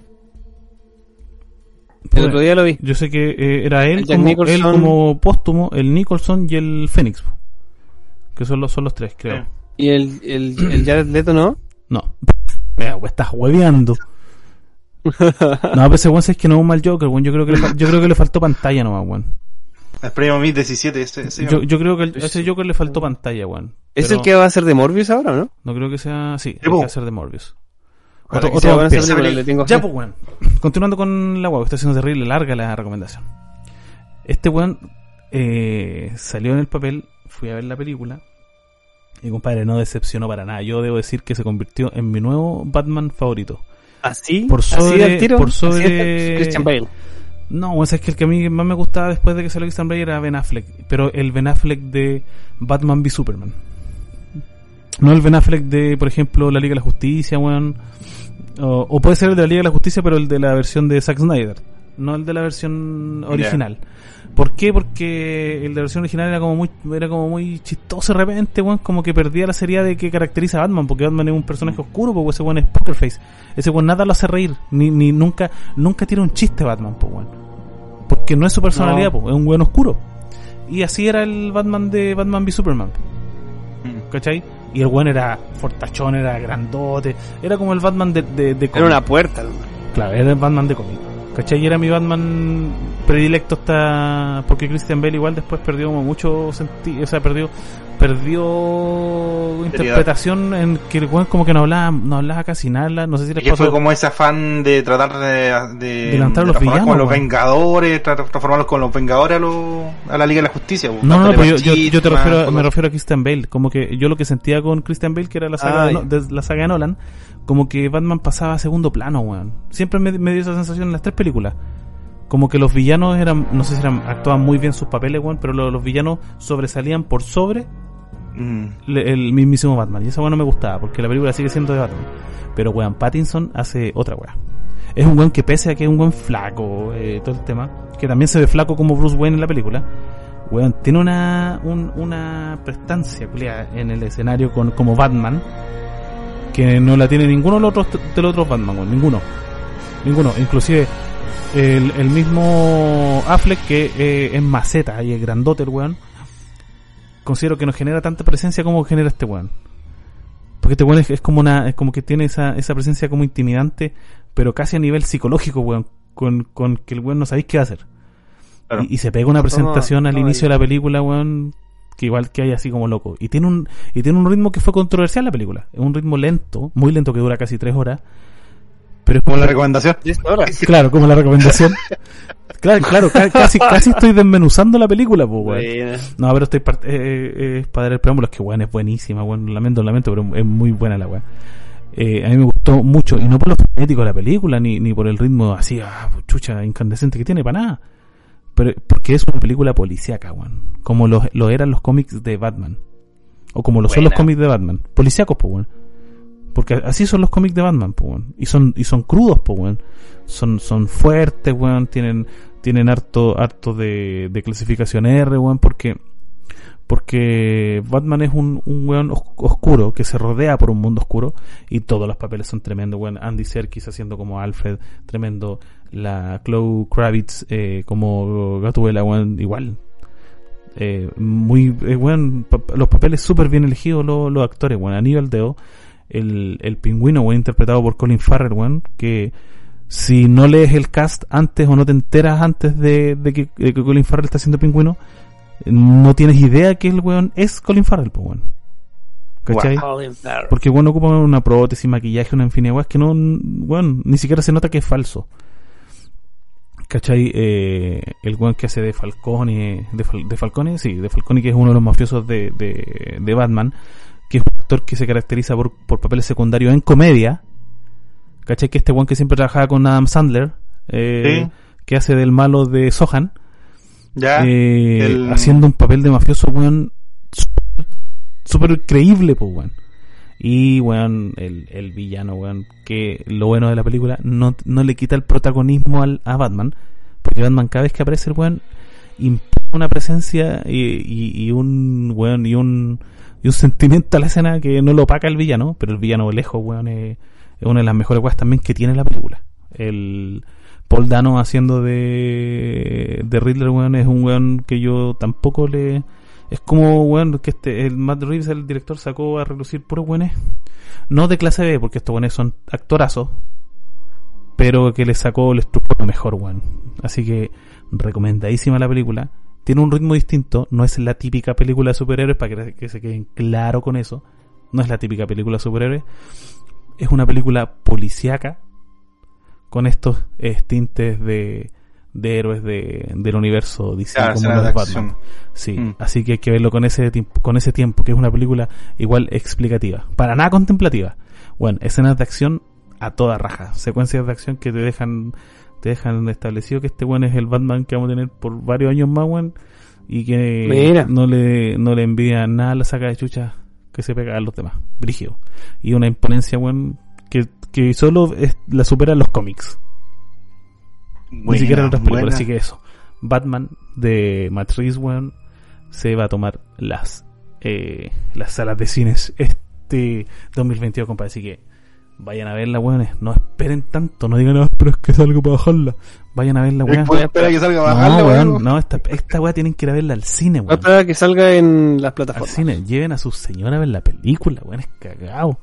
El otro día lo vi. Yo sé que eh, era él como, él como póstumo, el Nicholson y el Phoenix. Que son los, son los tres, creo. ¿Y el, el, el Jared Leto no? No. Mira, estás hueveando. no, pues ese weón es que no es un mal Joker, weón. Yo creo que le, yo creo que le faltó pantalla nomás, weón. El premio 17, ese, ese yo, yo, creo que el, ese Joker le faltó pantalla, weón. ¿Es el que va a ser de Morbius ahora, no? No creo que sea. Sí, el que va a ser de Morbius. Otro, otro ya, pues, weón. Continuando con la weón, está siendo terrible larga la recomendación. Este weón eh, salió en el papel, fui a ver la película Y compadre, no decepcionó para nada. Yo debo decir que se convirtió en mi nuevo Batman favorito. ¿Así? Por sobre, tiro? Por sobre... Christian Bale. No, es que el que a mí más me gustaba después de que salió Christian Bale era Ben Affleck. Pero el Ben Affleck de Batman v Superman. No el Ben Affleck de, por ejemplo, la Liga de la Justicia, weón. O, puede ser el de la Liga de la Justicia, pero el de la versión de Zack Snyder. No el de la versión original. ¿Por qué? Porque el de la versión original era como muy era como muy chistoso de repente, weón, como que perdía la seriedad de que caracteriza a Batman, porque Batman es un personaje mm. oscuro, porque ese weón es poker face. Ese weón nada lo hace reír, ni, ni nunca nunca tiene un chiste Batman, pues weón. Porque no es su personalidad, es un weón oscuro. Y así era el Batman de Batman v Superman. Mm. ¿Cachai? Y el weón era fortachón, era grandote, era como el Batman de, de, Era una puerta, Claro, era el Batman de cómic. ¿Cachai? Era mi Batman predilecto hasta... Porque Christian Bale igual después perdió como mucho sentido, o sea, perdió perdió interpretación en que el weón como que no hablaba, no hablaba casi nada, no sé si les pasó. fue como ese afán de tratar de, de, los villanos, con los Vengadores, transformarlos con los Vengadores a, la Liga de la Justicia. No, no, pero yo, yo, te refiero, me refiero a Christian Bale, como que yo lo que sentía con Christian Bale, que era la saga, ah, de, la saga de Nolan, como que Batman pasaba a segundo plano, weón. Siempre me, dio esa sensación en las tres películas. Como que los villanos eran, no sé si eran, actuaban muy bien sus papeles, weón, pero los, villanos sobresalían por sobre mm. el mismísimo Batman. Y eso, weón, no me gustaba, porque la película sigue siendo de Batman. Pero, weón, Pattinson hace otra weón. Es un weón que pese a que es un weón flaco, eh, todo el tema, que también se ve flaco como Bruce Wayne en la película, weón, tiene una, una prestancia, en el escenario con, como Batman, que no la tiene ninguno de los otros, de los otros Batman, ninguno. Ninguno. Inclusive el, el mismo Affleck que eh, es maceta y es grandote el weón. Considero que no genera tanta presencia como genera este weón. Porque este weón es, como una, es como que tiene esa, esa presencia como intimidante, pero casi a nivel psicológico, weón. Con, con que el weón no sabéis qué hacer. Y, se pega una presentación al inicio de la película, weón, que igual que hay así como loco. Y tiene un, y tiene un ritmo que fue controversial la película. Es un ritmo lento, muy lento que dura casi tres horas. Pero es como la recomendación. Claro, como la recomendación. claro, claro, casi, casi estoy desmenuzando la película, pues, No, pero estoy eh, eh, es para dar el preámbulo, es que weón es buenísima, weón, lamento, lamento, pero es muy buena la weón. Eh, a mí me gustó mucho, y no por lo frenético de la película, ni, ni por el ritmo así, ah, chucha, incandescente que tiene, para nada pero porque es una película policíaca, weón. Como lo, lo, eran los cómics de Batman. O como lo son los cómics de Batman. Policíacos, pues, weón. Porque así son los cómics de Batman, weón. Y son, y son crudos, pues, weón. Son, son fuertes, weón. Tienen, tienen harto, harto de, de clasificación R, weón. Porque, porque Batman es un, un weón oscuro que se rodea por un mundo oscuro y todos los papeles son tremendos, weón. Andy Serkis haciendo como Alfred, tremendo la Chloe Kravitz eh, como Gatubela, igual. Eh, muy, eh, los papeles súper bien elegidos los, los actores, bueno, Aníbal Deo, el, el pingüino, bueno, interpretado por Colin Farrell, bueno, que si no lees el cast antes o no te enteras antes de, que, Colin Farrell está haciendo pingüino, no tienes idea que el weón es Colin Farrell, pues bueno. ¿Cachai? Porque bueno ocupa una prótesis, maquillaje, una infinidad que no, bueno, ni siquiera se nota que es falso. ¿Cachai? Eh, el weón que hace de Falcone, de, de, Falcone, sí, de Falcone, que es uno de los mafiosos de, de, Batman, es un actor que se caracteriza por, por papeles secundarios en comedia. ¿Cachai? Que este weón que siempre trabajaba con Adam Sandler, eh, que hace del malo de Sohan, ya, eh, haciendo un papel de mafioso, weón, súper creíble, pues, weón. Y, weón, el, el villano, weón, que lo bueno de la película no, no le quita el protagonismo al, a Batman, porque Batman cada vez que aparece el weón impone una presencia y, y, un, weón, y un, y un sentimiento a la escena que no lo opaca el villano, pero el villano lejos, weón, es, una de las mejores weas también que tiene la película. El Paul Dano haciendo de, de Riddler, weón, es un weón que yo tampoco le es como, weón, que este, el Matt Reeves, el director, sacó a relucir puros weones. No de clase B, porque estos weones son actorazos. Pero que le sacó el estructura mejor, weón. Así que, recomendadísima la película. Tiene un ritmo distinto. No es la típica película de superhéroes, para que, se queden claro con eso. No es la típica película de superhéroes. Es una película policíaca. Con estos tintes de de héroes de, del universo DC como los Batman. Sí, mm. así que hay que verlo con ese con ese tiempo, que es una película igual explicativa, para nada contemplativa. Bueno, escenas de acción a toda raja, secuencias de acción que te dejan te dejan establecido que este buen es el Batman que vamos a tener por varios años más, weón, y que no le no le envía nada a la saca de chucha que se pega a los demás, brígido. Y una imponencia, weón, que, que solo la superan los cómics. Ni siquiera en otras películas, así que eso. Batman de Matt Reeves, weón, se va a tomar las eh, las salas de cines este 2022, compadre. Así que vayan a verla, weones. No esperen tanto, no digan, no, pero es que salgo para bajarla. Vayan a verla, weón. espera que salga para bajarla, no, weón. No, esta, esta weá tienen que ir a verla al cine, weón. Espera que salga en las plataformas. Al cine, lleven a su señora a ver la película, weón, es cagado.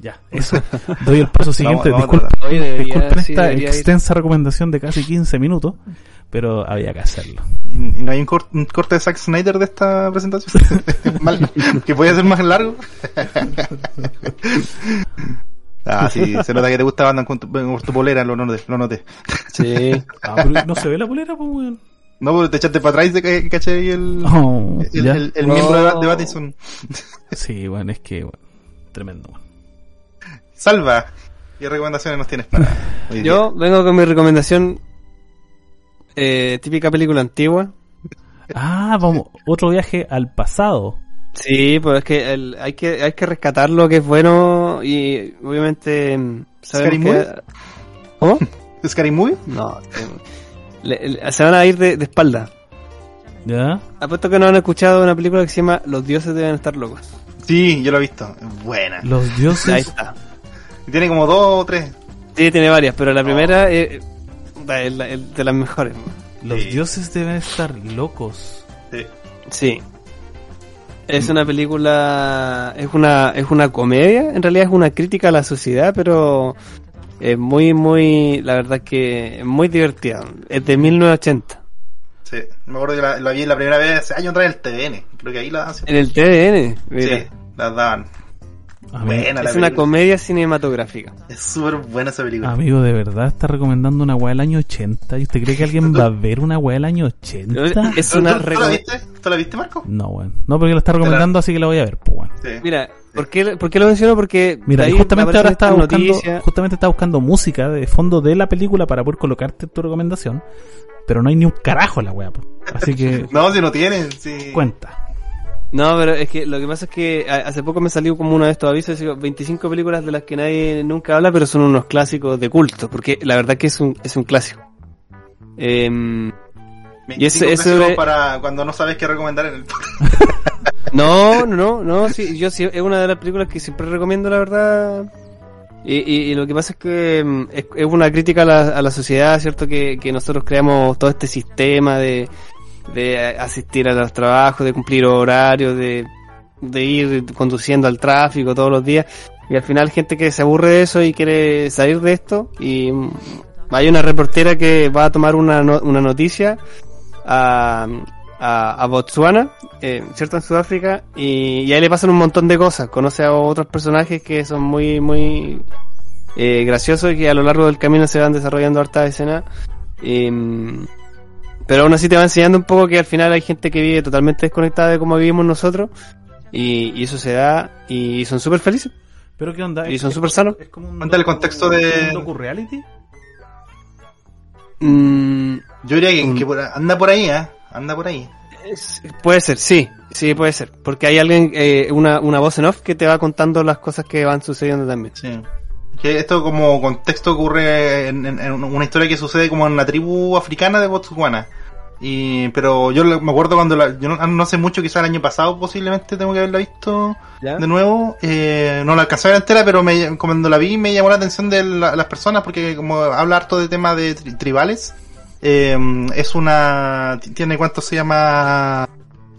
Ya, eso. Doy el paso siguiente. disculpen, disculpen esta extensa recomendación de casi 15 minutos, pero había que hacerlo. ¿Y no hay un, corte de Zack Snyder de esta presentación? ¿Que puede ser más largo? ah, sí, se nota que te gusta andar con tu, tu polera, lo noté. Lo noté. Sí. Ah, pero no se ve la polera, pues, weón. No, porque te echaste para atrás y te caché ahí el, oh, el, el, miembro de, de Battison. sí, bueno, es que, bueno, tremendo, Salva, ¿qué recomendaciones nos tienes para Yo vengo con mi recomendación eh, típica película antigua. Ah, vamos, otro viaje al pasado. Sí, pues es que hay que hay que rescatar lo que es bueno y obviamente ¿Scary Movie? ¿Cómo? ¿Scary Movie? No, se van a ir de, espalda. ¿Ya? Apuesto que no han escuchado una película que se llama Los dioses deben estar locos. Sí, yo lo he visto. Buena. Los dioses. Ahí está. Tiene como dos o tres. Sí, tiene varias, pero la primera es, de las mejores. Los dioses deben estar locos. Sí. Sí. Es una película, es una, es una comedia, en realidad es una crítica a la sociedad, pero es muy, muy, la verdad que es muy divertida. Es de 1980. Sí, me acuerdo que la, vi la primera vez hace años atrás en el TVN, creo que ahí la dan. En el TVN, Sí, la daban es una comedia cinematográfica. Es súper buena esa película. Amigo, de verdad está recomendando una weá del año 80. ¿Y usted cree que alguien va a ver una weá del año 80? Es una ¿Tú, la viste? ¿Tú la viste, Marco? No, weón. No, porque la está recomendando, así que la voy a ver, pues, Mira, ¿por qué, ¿por qué, lo menciono? Porque. Mira, justamente ahora estaba buscando, justamente estaba buscando música de fondo de la película para poder colocarte tu recomendación. Pero no hay ni un carajo la weá. Así que. no, si no tienen, sí. Cuenta. No, pero es que lo que pasa es que hace poco me salió como uno de estos avisos, 25 películas de las que nadie nunca habla, pero son unos clásicos de culto, porque la verdad que es un, es un clásico. Eh, y eso para cuando no sabes qué recomendar en el No, no, no, no, sí, yo sí, es una de las películas que siempre recomiendo, la verdad. Y, y, lo que pasa es que em, es, es una crítica a la, a la sociedad, ¿cierto? Que, que nosotros creamos todo este sistema de, de asistir a los trabajos, de cumplir horarios, de, de ir conduciendo al tráfico todos los días. Y al final gente que se aburre de eso y quiere salir de esto. Y hay una reportera que va a tomar una, una noticia a, a, Botswana, eh, ¿cierto? En Sudáfrica. Y, ahí le pasan un montón de cosas. Conoce a otros personajes que son muy, muy eh, graciosos y que a lo largo del camino se van desarrollando hartas escenas. Mm, pero aún así te va enseñando un poco que al final hay gente que vive totalmente desconectada de cómo vivimos nosotros. Y, eso se da y son súper felices. ¿Pero qué onda? Y son súper sanos. Es como un el contexto de... ¿Un reality? Mm, Yo diría que, anda por ahí, ¿eh? Anda por ahí. puede ser, sí. Sí, puede ser. Porque hay alguien, eh, una, una voz en off que te va contando las cosas que van sucediendo también. Sí. Que esto como contexto ocurre en, una historia que sucede como en la tribu africana de Botswana. Y, pero yo me acuerdo cuando la, yo no, hace mucho, quizás el año pasado posiblemente tengo que haberla visto de nuevo. Eh, no la alcancé a ver entera, pero me, cuando la vi me llamó la atención de las personas porque como habla harto de temas de tribales. Eh, es una, tiene cuánto se llama,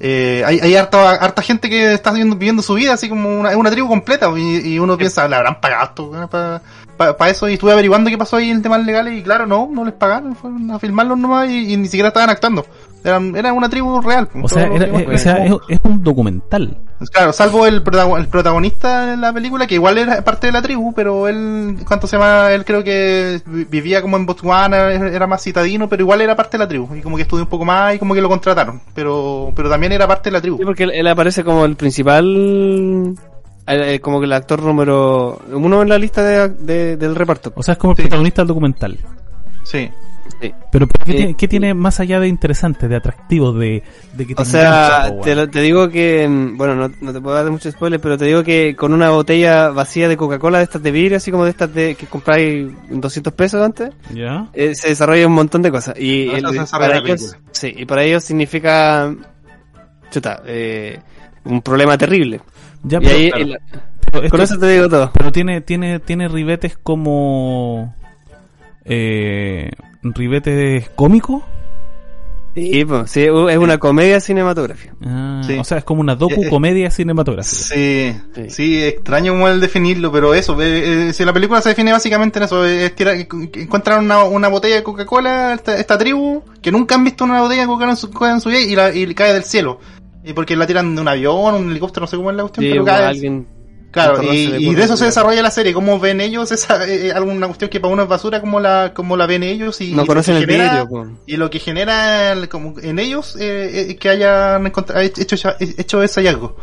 eh, hay, hay harta, harta gente que está viviendo, su vida así como una, una tribu completa y, uno piensa, ¿le habrán pagado esto para eso? Y estuve averiguando qué pasó ahí en temas legales y claro, no, no les pagaron, fueron a filmarlos nomás y, ni siquiera estaban actuando. Eran, era una tribu real. O sea, es, un documental. Claro, salvo el, el protagonista en la película, que igual era parte de la tribu, pero él, ¿cuánto se llama? Él creo que vivía como en Botswana, era más citadino, pero igual era parte de la tribu. Y como que estudió un poco más y como que lo contrataron. Pero, pero también era parte de la tribu. Sí, porque él, aparece como el principal como que el actor número uno en la lista de, del reparto. O sea, es como el protagonista del documental. Sí. Pero, ¿qué, tiene, más allá de interesante, de atractivo, de, que O sea, te, digo que, mm, bueno, no, te puedo dar mucho spoiler, pero te digo que con una botella vacía de Coca-Cola de estas de vidrio, así como de estas de que compráis 200 pesos antes, eh, se desarrolla un montón de cosas. Y, para ellos, sí, y para ellos significa, chuta, eh, un problema terrible. Ya, con eso te digo todo. Pero tiene, tiene, tiene ribetes como eh, ribetes cómicos. Sí, pues, sí, es una comedia cinematográfica. Ah, O sea, es como una docu-comedia eh, cinematográfica. Sí, sí, extraño como el definirlo, pero eso, eh, si la película se define básicamente en eso, es tirar, encuentran una, una botella de Coca-Cola, esta, tribu, que nunca han visto una botella de Coca-Cola en su, vida y, la, y cae del cielo. Y porque la tiran de un avión, un helicóptero, no sé cómo es la cuestión, pero cae. Alguien Claro, y, de eso se desarrolla la serie, cómo ven ellos esa eh, eh, alguna cuestión que para uno es basura, cómo la, cómo la ven ellos y, no conocen el genera, Y lo que genera como en ellos eh, que hayan hecho, hecho ese hallazgo.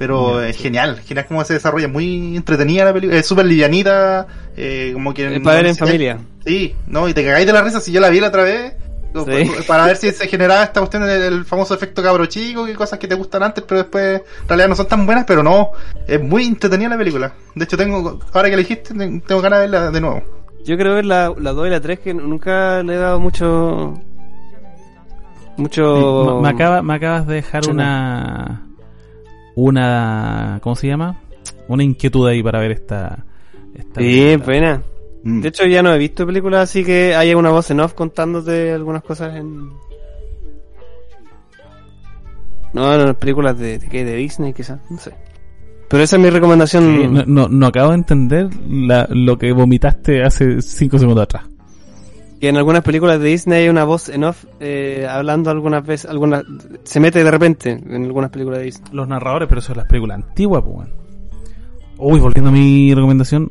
Pero es genial, genial cómo se desarrolla, muy entretenida la película, es súper livianita, eh, como que... Para ver en familia. Sí, no, y te cagáis de la risa si yo la vi la otra vez, para ver si se generaba esta cuestión del famoso efecto cabro chico, que cosas que te gustan antes, pero después en realidad no son tan buenas, pero no, es muy entretenida la película. De hecho, tengo, ahora que la dijiste, tengo ganas de verla de nuevo. Yo creo ver la, la 2 y la 3 que nunca le he dado mucho... Mucho... Me, acaba, me acabas de dejar una... Una... ¿Cómo se llama? Una inquietud ahí para ver esta... esta sí, buena. Mm. De hecho, ya no he visto películas así que haya una voz en off contándote algunas cosas en. No, no, películas de, de, de Disney, quizás, no sé. Pero esa es mi recomendación. no, no, acabo de entender lo que vomitaste hace 5 segundos atrás. Que en algunas películas de Disney hay una voz en off eh, hablando algunas veces, algunas, se mete de repente en algunas películas de Disney. Los narradores, pero eso es las películas antiguas, pues. Uy, volviendo a mi recomendación,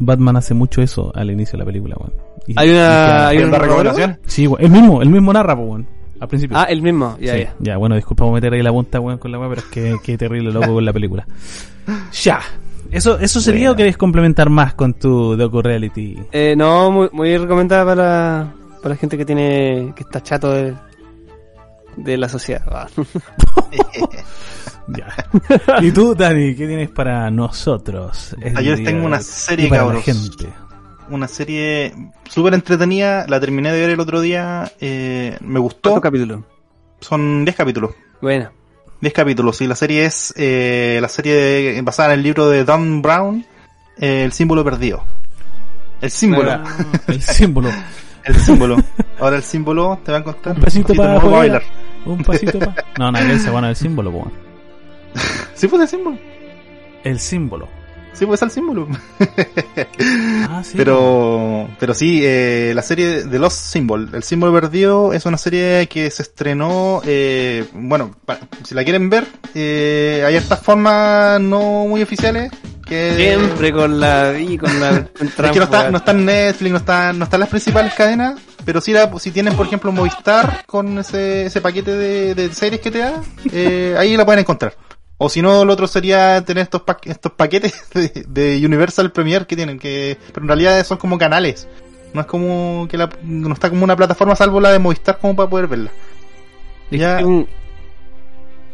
Batman hace mucho eso al inicio de la película, weón. ¿Hay una, ¿hay una recomendación? Sí, weón. El mismo, el mismo narra, weón. Al principio. Ah, el mismo, ya, ya. Ya, bueno, disculpa por meter ahí la punta, weón, con la weón, pero es que, que terrible loco con la película. Ya. ¿Eso, eso sería o querés complementar más con tu Docu Reality? Eh, no, muy, muy recomendada para, para la gente que tiene, que está chato de, de la sociedad. ¿Y tú, Dani, qué tienes para nosotros? Ayer tengo una serie, cabros. Gente. Una serie súper entretenida, la terminé de ver el otro día, eh, me gustó. ¿Cuántos capítulos? Son 10 capítulos. Buena. 10 capítulos, sí. La serie es eh, la serie basada en el libro de Don Brown, eh, El símbolo perdido. El símbolo. el símbolo. El símbolo. Ahora el símbolo te va a encontrar. Un pasito, para bailar. Un pasito para. No, que se van al símbolo, pues. ¿Sí fue el símbolo? El símbolo. Sí, pues el símbolo. ah, sí. Pero, pero sí, eh, la serie de Los Symbol, El símbolo perdido, es una serie que se estrenó, eh, bueno, si la quieren ver, eh, hay estas formas no muy oficiales. Que, Siempre con la, y con la es que no está, no está en Netflix, no está, no están las principales cadenas, pero si, la, si tienen, por ejemplo, Movistar con ese, ese paquete de, de series que te da, eh, ahí la pueden encontrar. O si no, lo otro sería tener estos, estos paquetes de, Universal Premier que tienen, que pero en realidad son como canales. No es como que la, no está como una plataforma salvo la de Movistar como para poder verla. Ya... Un...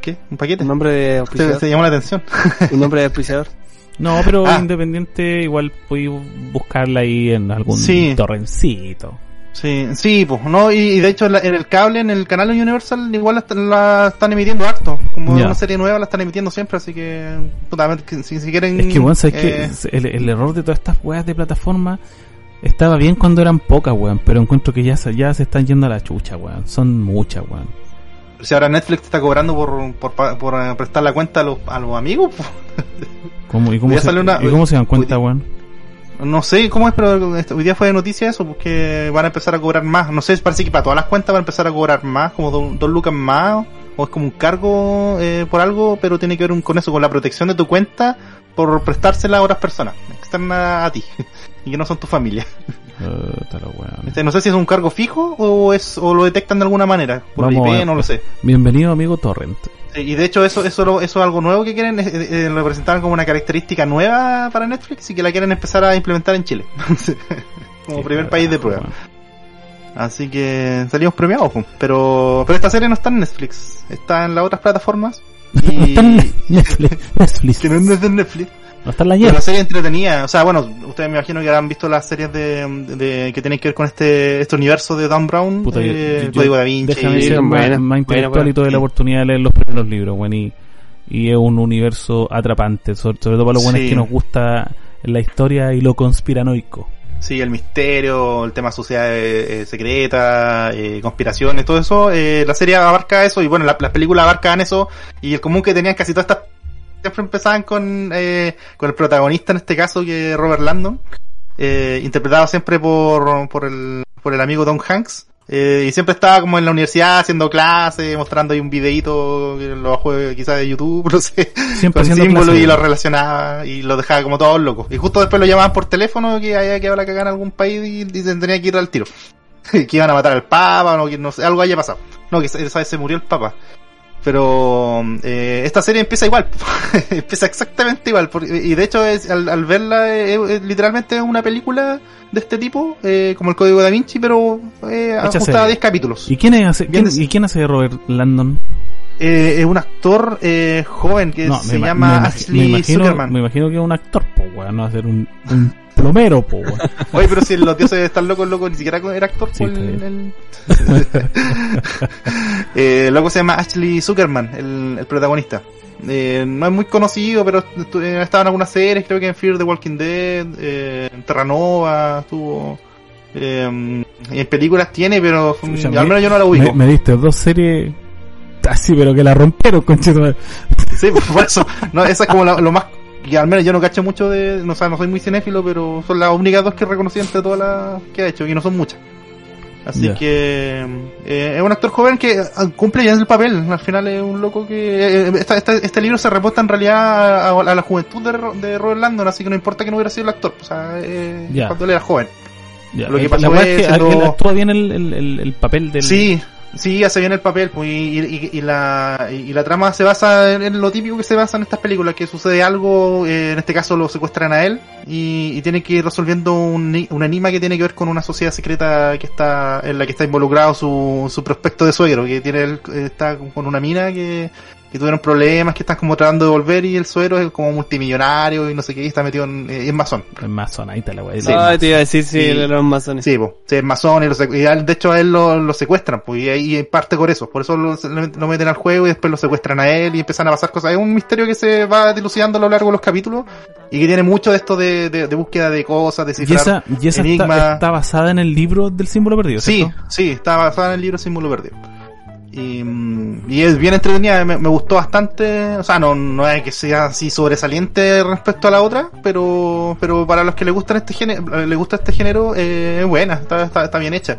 ¿Qué? ¿Un paquete? Un nombre de auspiciador. Se, llama la atención. Un nombre de auspiciador. No, pero ah. independiente igual puedes buscarla ahí en algún torrencito. Sí, sí, pues, no, y, de hecho en, el cable, en el canal Universal, igual la, están emitiendo harto. Como una serie nueva la están emitiendo siempre, así que, puta, si, si quieren. Es que, bueno, sabes que eh, el, error de todas estas weas de plataforma estaba bien cuando eran pocas, weón, pero encuentro que ya, ya se están yendo a la chucha, weón. Son muchas, weón. Si ahora Netflix está cobrando por, por, por, eh, prestar la cuenta a los, a los amigos, ¿Cómo, y, cómo se, ¿Y cómo se dan cuenta, weón? No sé cómo es, pero hoy día fue de noticia eso, porque van a empezar a cobrar más. No sé, parece que para todas las cuentas van a empezar a cobrar más, como dos, lucas más, o es como un cargo eh, por algo, pero tiene que ver con eso, con la protección de tu cuenta por prestársela a otras personas, externas a ti, y que no son tu familia. Este, no sé si es un cargo fijo o es o lo detectan de alguna manera, por IP, no lo sé. Bienvenido amigo Torrent. Y de hecho eso, eso, eso es algo nuevo que quieren, eh, eh, lo presentaron como una característica nueva para Netflix y que la quieren empezar a implementar en Chile. como primer país de prueba. Así que salimos premiados, pero pero esta serie no está en Netflix, está en las otras plataformas. Y... está en Netflix. que no es de Netflix. No está en la, la serie entretenida, o sea, bueno, ustedes me imagino que han visto las series de, de que tienen que ver con este este universo de Dan Brown, Puta, eh, yo, yo, Da Vinci. Déjame ser más, más intelectual y tuve la oportunidad de leer los primeros libros, bueno, y, y es un universo atrapante, sobre, todo para los buenos que nos gusta la historia y lo conspiranoico. Sí, el misterio, el tema sociedades eh, secretas, eh, conspiraciones, todo eso. Eh, la serie abarca eso y bueno, las películas abarcan eso y el común que tenían casi todas estas siempre empezaban con, eh, con el protagonista en este caso que es Robert Landon, eh, interpretado siempre por, por el, por el amigo Tom Hanks. Eh, y siempre estaba como en la universidad haciendo clases, mostrando ahí un videito que lo bajo quizás de YouTube, no sé, siempre con símbolos y lo relacionaba y lo dejaba como todos locos. Y justo después lo llamaban por teléfono que había quedado la cagada en algún país y, y tenía que ir al tiro. que iban a matar al Papa, o no, que no sé, algo haya pasado. No, que esa vez se murió el Papa. Pero eh, esta serie empieza igual, empieza exactamente igual. y de hecho, es, al, verla, es, literalmente una película de este tipo, eh, como el Código da Vinci, pero eh, ajustada a 10 capítulos. ¿Y quién, hace, ¿Y quién hace Robert Landon? Eh, es un actor eh, joven que se llama Ashley me imagino, Zuckerman. Me imagino que es un actor, pues, weón, no un, un po, Oye, pero si los dioses están locos, loco, ni siquiera era actor, sí, el, eh, loco se llama Ashley Zuckerman, el, el protagonista. Eh, no es muy conocido, pero eh, estaba en algunas series, creo que en Fear the Walking Dead, eh, en Terranova, estuvo... Eh, en películas tiene, pero al menos yo no la ubico. Me, me diste dos series así, pero que la rompieron, conchito. Sí, por eso. No, esa es como lo más y al menos yo no cacho mucho de, no, sé, no soy muy cinéfilo, pero son las únicas dos que reconocí entre todas las que ha hecho, y no son muchas. Así que eh, es un actor joven que ah, cumple ya el papel. Al final es un loco que... Eh, este libro se reporta en realidad a, la juventud de, de, Robert Landon, así que no importa que no hubiera sido el actor. O sea, eh, cuando él era joven. Lo que pasó es, que él actúa bien el, el, el, papel del... Sí, Sí, hace bien el papel, pues, y, la, y la trama se basa en, lo típico que se basa en estas películas, que sucede algo, eh, en este caso lo secuestran a él, y, tiene que ir resolviendo un, un enigma que tiene que ver con una sociedad secreta que está, en la que está involucrado su, su prospecto de suegro, que tiene, está con una mina que, que tuvieron problemas, que están como tratando de volver y el suero es como multimillonario y no sé qué, y está metido en, eh, en masón. En masón, ahí te la voy a decir. Sí, te iba a decir, sí, masones. Sí, pues, sí, es masón y, y, de hecho a él lo, lo secuestran, pues, y ahí parte por eso, por eso lo, lo, meten al juego y después lo secuestran a él y empiezan a pasar cosas. Es un misterio que se va dilucidando a lo largo de los capítulos y que tiene mucho de esto de, de, búsqueda de cosas, de cifrar ¿Y esa, está, basada en el libro del símbolo perdido, Sí, sí, está basada en el libro Símbolo Perdido. Y, y, es bien entretenida, me, gustó bastante, o sea, no, no es que sea así sobresaliente respecto a la otra, pero pero para los que les gustan este género, le gusta este género, eh, es buena, está, está, bien hecha.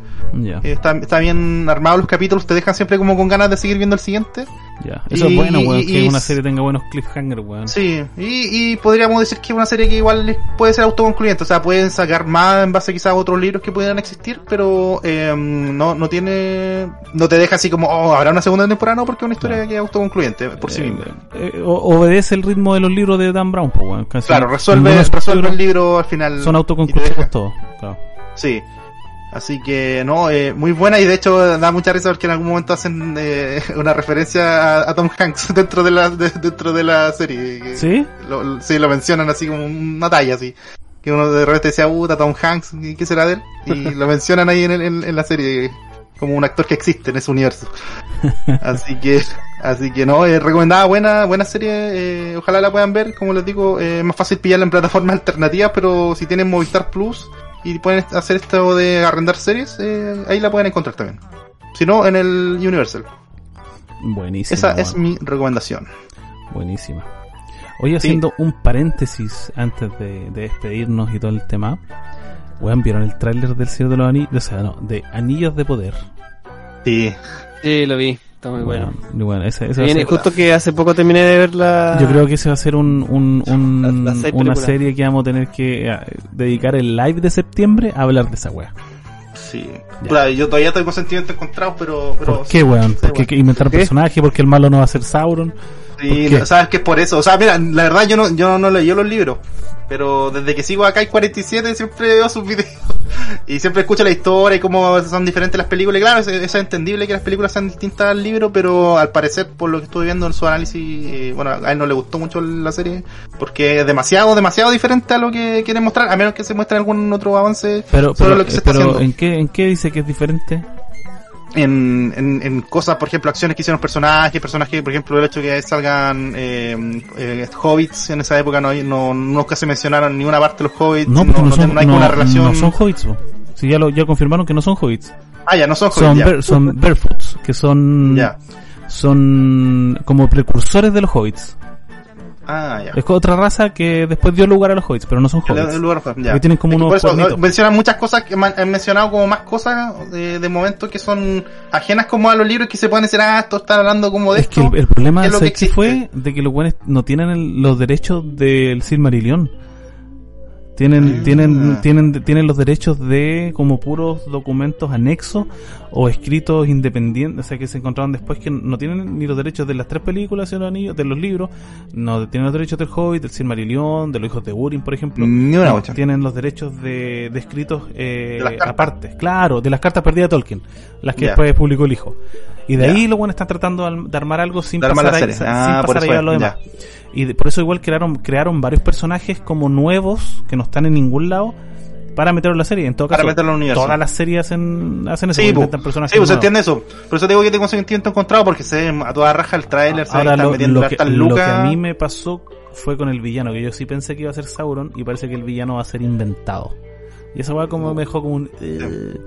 Está, está bien armado los capítulos, te dejan siempre como con ganas de seguir viendo el siguiente. Ya, eso es bueno, weón, que una serie tenga buenos cliffhangers, weón. Sí, y, y podríamos decir que es una serie que igual puede ser autoconcluyente, o sea, pueden sacar más en base quizás a otros libros que pudieran existir, pero eh, no, no tiene, no te deja así como, oh, habrá una segunda temporada, no, porque es una historia que es autoconcluyente por sí eh, misma. Eh, obedece el ritmo de los libros de Dan Brown, pues, weón. Claro, resuelve, resuelve el libro al final. Son autoconclusivos todos, claro. Sí. Así que no, eh, muy buena y de hecho da mucha risa porque en algún momento hacen eh, una referencia a, Tom Hanks dentro de la dentro de la serie. ¿Sí? Lo, sí, lo mencionan así como una talla así. Que uno de repente decía, puta, Tom Hanks, ¿qué será de él? Y lo mencionan ahí en, en, la serie como un actor que existe en ese universo. Así que, así que no, es recomendada, buena, buena serie, eh, ojalá la puedan ver, como les digo, es más fácil pillarla en plataformas alternativas, pero si tienen Movistar Plus, y pueden hacer esto de arrendar series, eh, ahí la pueden encontrar también. Si no, en el Universal. Buenísima. Esa es mi recomendación. Buenísima. Hoy haciendo un paréntesis antes de, despedirnos y todo el tema. Weón, ¿vieron el tráiler del Señor de los Anillos? O sea, no, de Anillos de Poder. Sí. Sí, lo vi. Está muy bueno. bueno ese, ese Viene, justo que hace poco terminé de ver la... Yo creo que ese va a ser un, un, un una serie que vamos a tener que eh, dedicar el live de septiembre a hablar de esa wea. Sí. yo todavía tengo sentimientos encontrados, pero... pero ¿Por qué, weón? ¿Por qué inventar un personaje? ¿Porque el malo no va a ser Sauron? Sí, sabes que es por eso. O sea, mira, la verdad yo no, yo no leí los libros. Pero desde que sigo acá hay 47 siempre veo sus videos. y siempre escucho la historia y cómo son diferentes las películas. Y claro, es, es, entendible que las películas sean distintas al libro, pero al parecer, por lo que estuve viendo en su análisis, eh, bueno, a él no le gustó mucho la serie. Porque es demasiado, demasiado diferente a lo que quieren mostrar. A menos que se muestre algún otro avance pero, sobre lo que se está haciendo. ¿en qué, ¿en qué dice que es diferente? En, en, en, cosas, por ejemplo, acciones que hicieron personajes, personajes, por ejemplo, el hecho de que salgan eh, eh, hobbits en esa época no, no nunca se mencionaron ninguna parte de los hobbits, no, no, no, son, hay una relación. No son hobbits, si ya lo ya confirmaron que no son hobbits. Ah, ya no son hobbits. Son, son barefoots, que son son como precursores de los hobbits. Ah, ya. Es otra raza que después dio lugar a los hobbits, pero no son hobbits. El lugar, ya. Que tienen como unos mencionan muchas cosas que han mencionado como más cosas de, de momento que son ajenas como a los libros que se pueden decir, ah, esto está hablando como de es esto. Que el, problema es que, que fue de que los buenos no tienen los derechos del Silmarillion. Tienen, ah. tienen, tienen, tienen los derechos de como puros documentos anexos o escritos independientes, o sea que se encontraron después que no tienen ni los derechos de las tres películas de los, anillos, de los libros, no tienen los derechos del Hobbit, del Silmarillion, de los hijos de Urim, por ejemplo. Ni una tienen los derechos de, de escritos eh, aparte, claro, de las cartas perdidas de Tolkien, las que después publicó el hijo. Y de ahí lo bueno están tratando de armar algo sin pasar, ahí, sin ah, pasar a lo demás. Y por eso igual crearon, crearon varios personajes como nuevos que no están en ningún lado para meterlo en la serie. En todo caso, todas las series hacen, hacen eso. Sí, pues, personajes sí, pues entiende eso. Por eso digo que tengo sentimiento encontrado porque se a toda raja el trailer. Ahora, lo, lo, que, lo que a mí me pasó fue con el villano, que yo sí pensé que iba a ser Sauron y parece que el villano va a ser inventado. Y eso va como me dejó como un... Eh,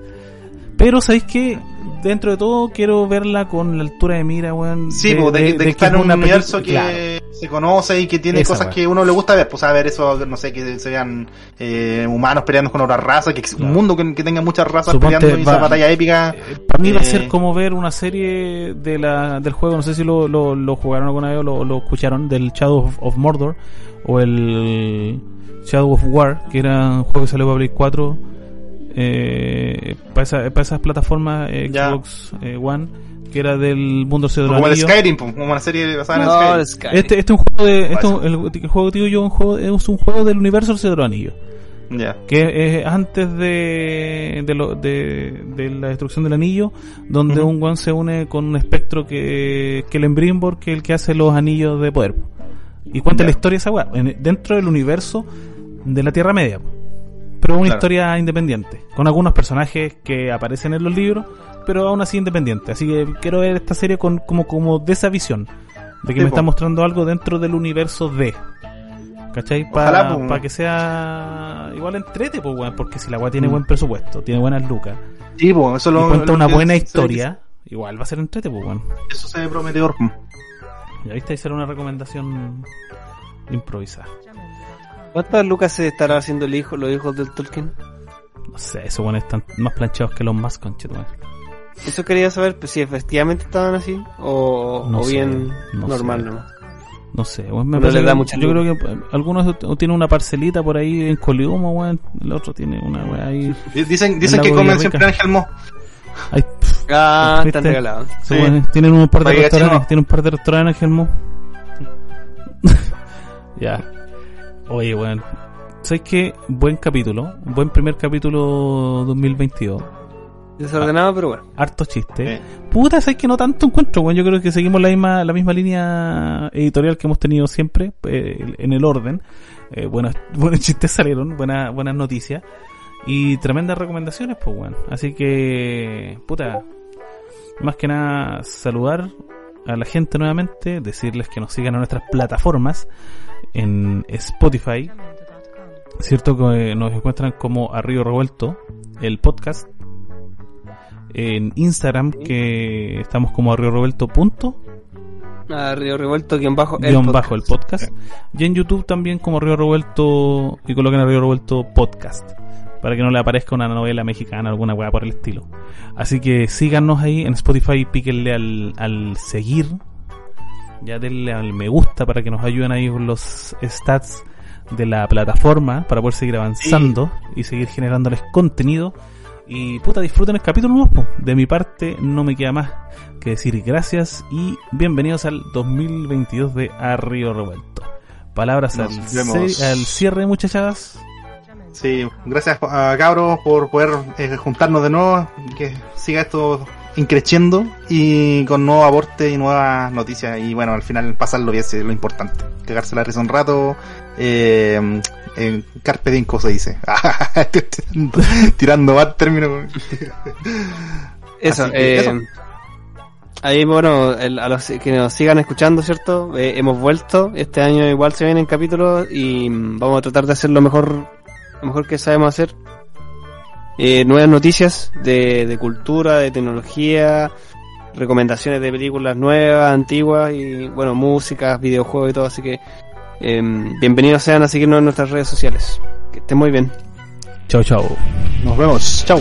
pero, ¿sabéis qué? Dentro de todo, quiero verla con la altura de mira, weón. Sí, de, de, que está en un universo que se conoce y que tiene cosas que uno le gusta ver. Pues a ver eso, no sé, que se vean eh, humanos peleando con otra raza, que un mundo que, tenga muchas razas peleando en esa batalla épica. Eh, para mí va a ser eh, como ver una serie de la, del juego, no sé si lo, lo, lo jugaron alguna vez o lo, lo escucharon, del Shadow of, Mordor o el Shadow of War, que era un juego que salió para Play 4 eh, para, esa, para, esas plataformas eh, Xbox eh, One que era del mundo de como el Skyrim como una serie basada en Skyrim. este, este es un juego de este, el, juego que digo yo un juego, es un juego del universo del Señor Anillo que es antes de de, lo, de, de, la destrucción del anillo donde un one se une con un espectro que que el Embrimborg que es el que hace los anillos de poder y cuenta la historia de esa weá dentro del universo de la Tierra Media pero una historia independiente, con algunos personajes que aparecen en los libros, pero aún así independiente. Así que quiero ver esta serie con, como, como de esa visión, de que me está mostrando algo dentro del universo de. ¿Cachai? Para que sea igual entrete, pues, porque si la weá tiene mm. buen presupuesto, tiene buenas lucas, y cuenta una buena historia, igual va a ser entrete, pues, bueno. Eso se ve prometedor. Ya viste, ahí será una recomendación improvisada. ¿Cuántas lucas se estará haciendo el hijo, los hijos del Tolkien? No sé, esos buenos están más planchados que los más conchetos. Eso quería saber pues, si efectivamente estaban así o, bien normal no No sé, me no da mucha yo creo que eh, algunos tienen una parcelita por ahí en Coliumo, weón. El otro tiene una weá ahí. Dicen, dicen que comen siempre Ángel Mo. Ay, ah, están regalados. Sí. tienen un par de restaurantes, tienen un par de restaurantes Ángel Mo. ya. Oye, weón. ¿Sabes qué? Buen capítulo. Buen primer capítulo 2022. Desordenado, pero bueno. Harto chiste. Puta, ¿sabes que no tanto encuentro, weón? Yo creo que seguimos la misma, la misma línea editorial que hemos tenido siempre, eh, en el orden. Eh, buenos, buenos chistes salieron, buenas, buenas noticias. Y tremendas recomendaciones, pues, weón. Así que, puta, más que nada saludar a la gente nuevamente, decirles que nos sigan a nuestras plataformas en Spotify, cierto que nos encuentran como Arriba Revuelto, el podcast, en Instagram que estamos como Arriba Revuelto punto, A Río Revuelto, guion bajo, el, podcast. bajo el podcast. Y en YouTube también como Río Revuelto y coloquen a Río Revuelto podcast. Para que no le aparezca una novela mexicana, alguna weá por el estilo. Así que síganos ahí en Spotify, píquenle al, al seguir. Ya denle al me gusta para que nos ayuden ahí con los stats de la plataforma para poder seguir avanzando y seguir generándoles contenido. Y puta, disfruten el capítulo nuevo. De mi parte, no me queda más que decir gracias y bienvenidos al 2022 de Arrío Revuelto. Palabras al, al, cierre, muchachadas. Sí, gracias a Cabros por poder eh, juntarnos de nuevo. Que siga esto increciendo y con nuevo aporte y nuevas noticias. Y bueno, al final pasarlo bien es lo importante. Cagarse la risa un rato. Eh, en Carpe Diem, se dice. Tirando más términos. eso, eh, Ahí, bueno, a los que nos sigan escuchando, ¿cierto? Eh, hemos vuelto. Este año igual se vienen capítulos y vamos a tratar de hacer lo mejor, lo mejor que sabemos hacer. Eh, nuevas noticias de, de cultura, de tecnología, recomendaciones de películas nuevas, antiguas y, bueno, música, videojuegos y todo. Así que Em, bienvenidos sean a seguirnos en nuestras redes sociales. Que estén muy bien. Chao, chao. Nos vemos. Chao.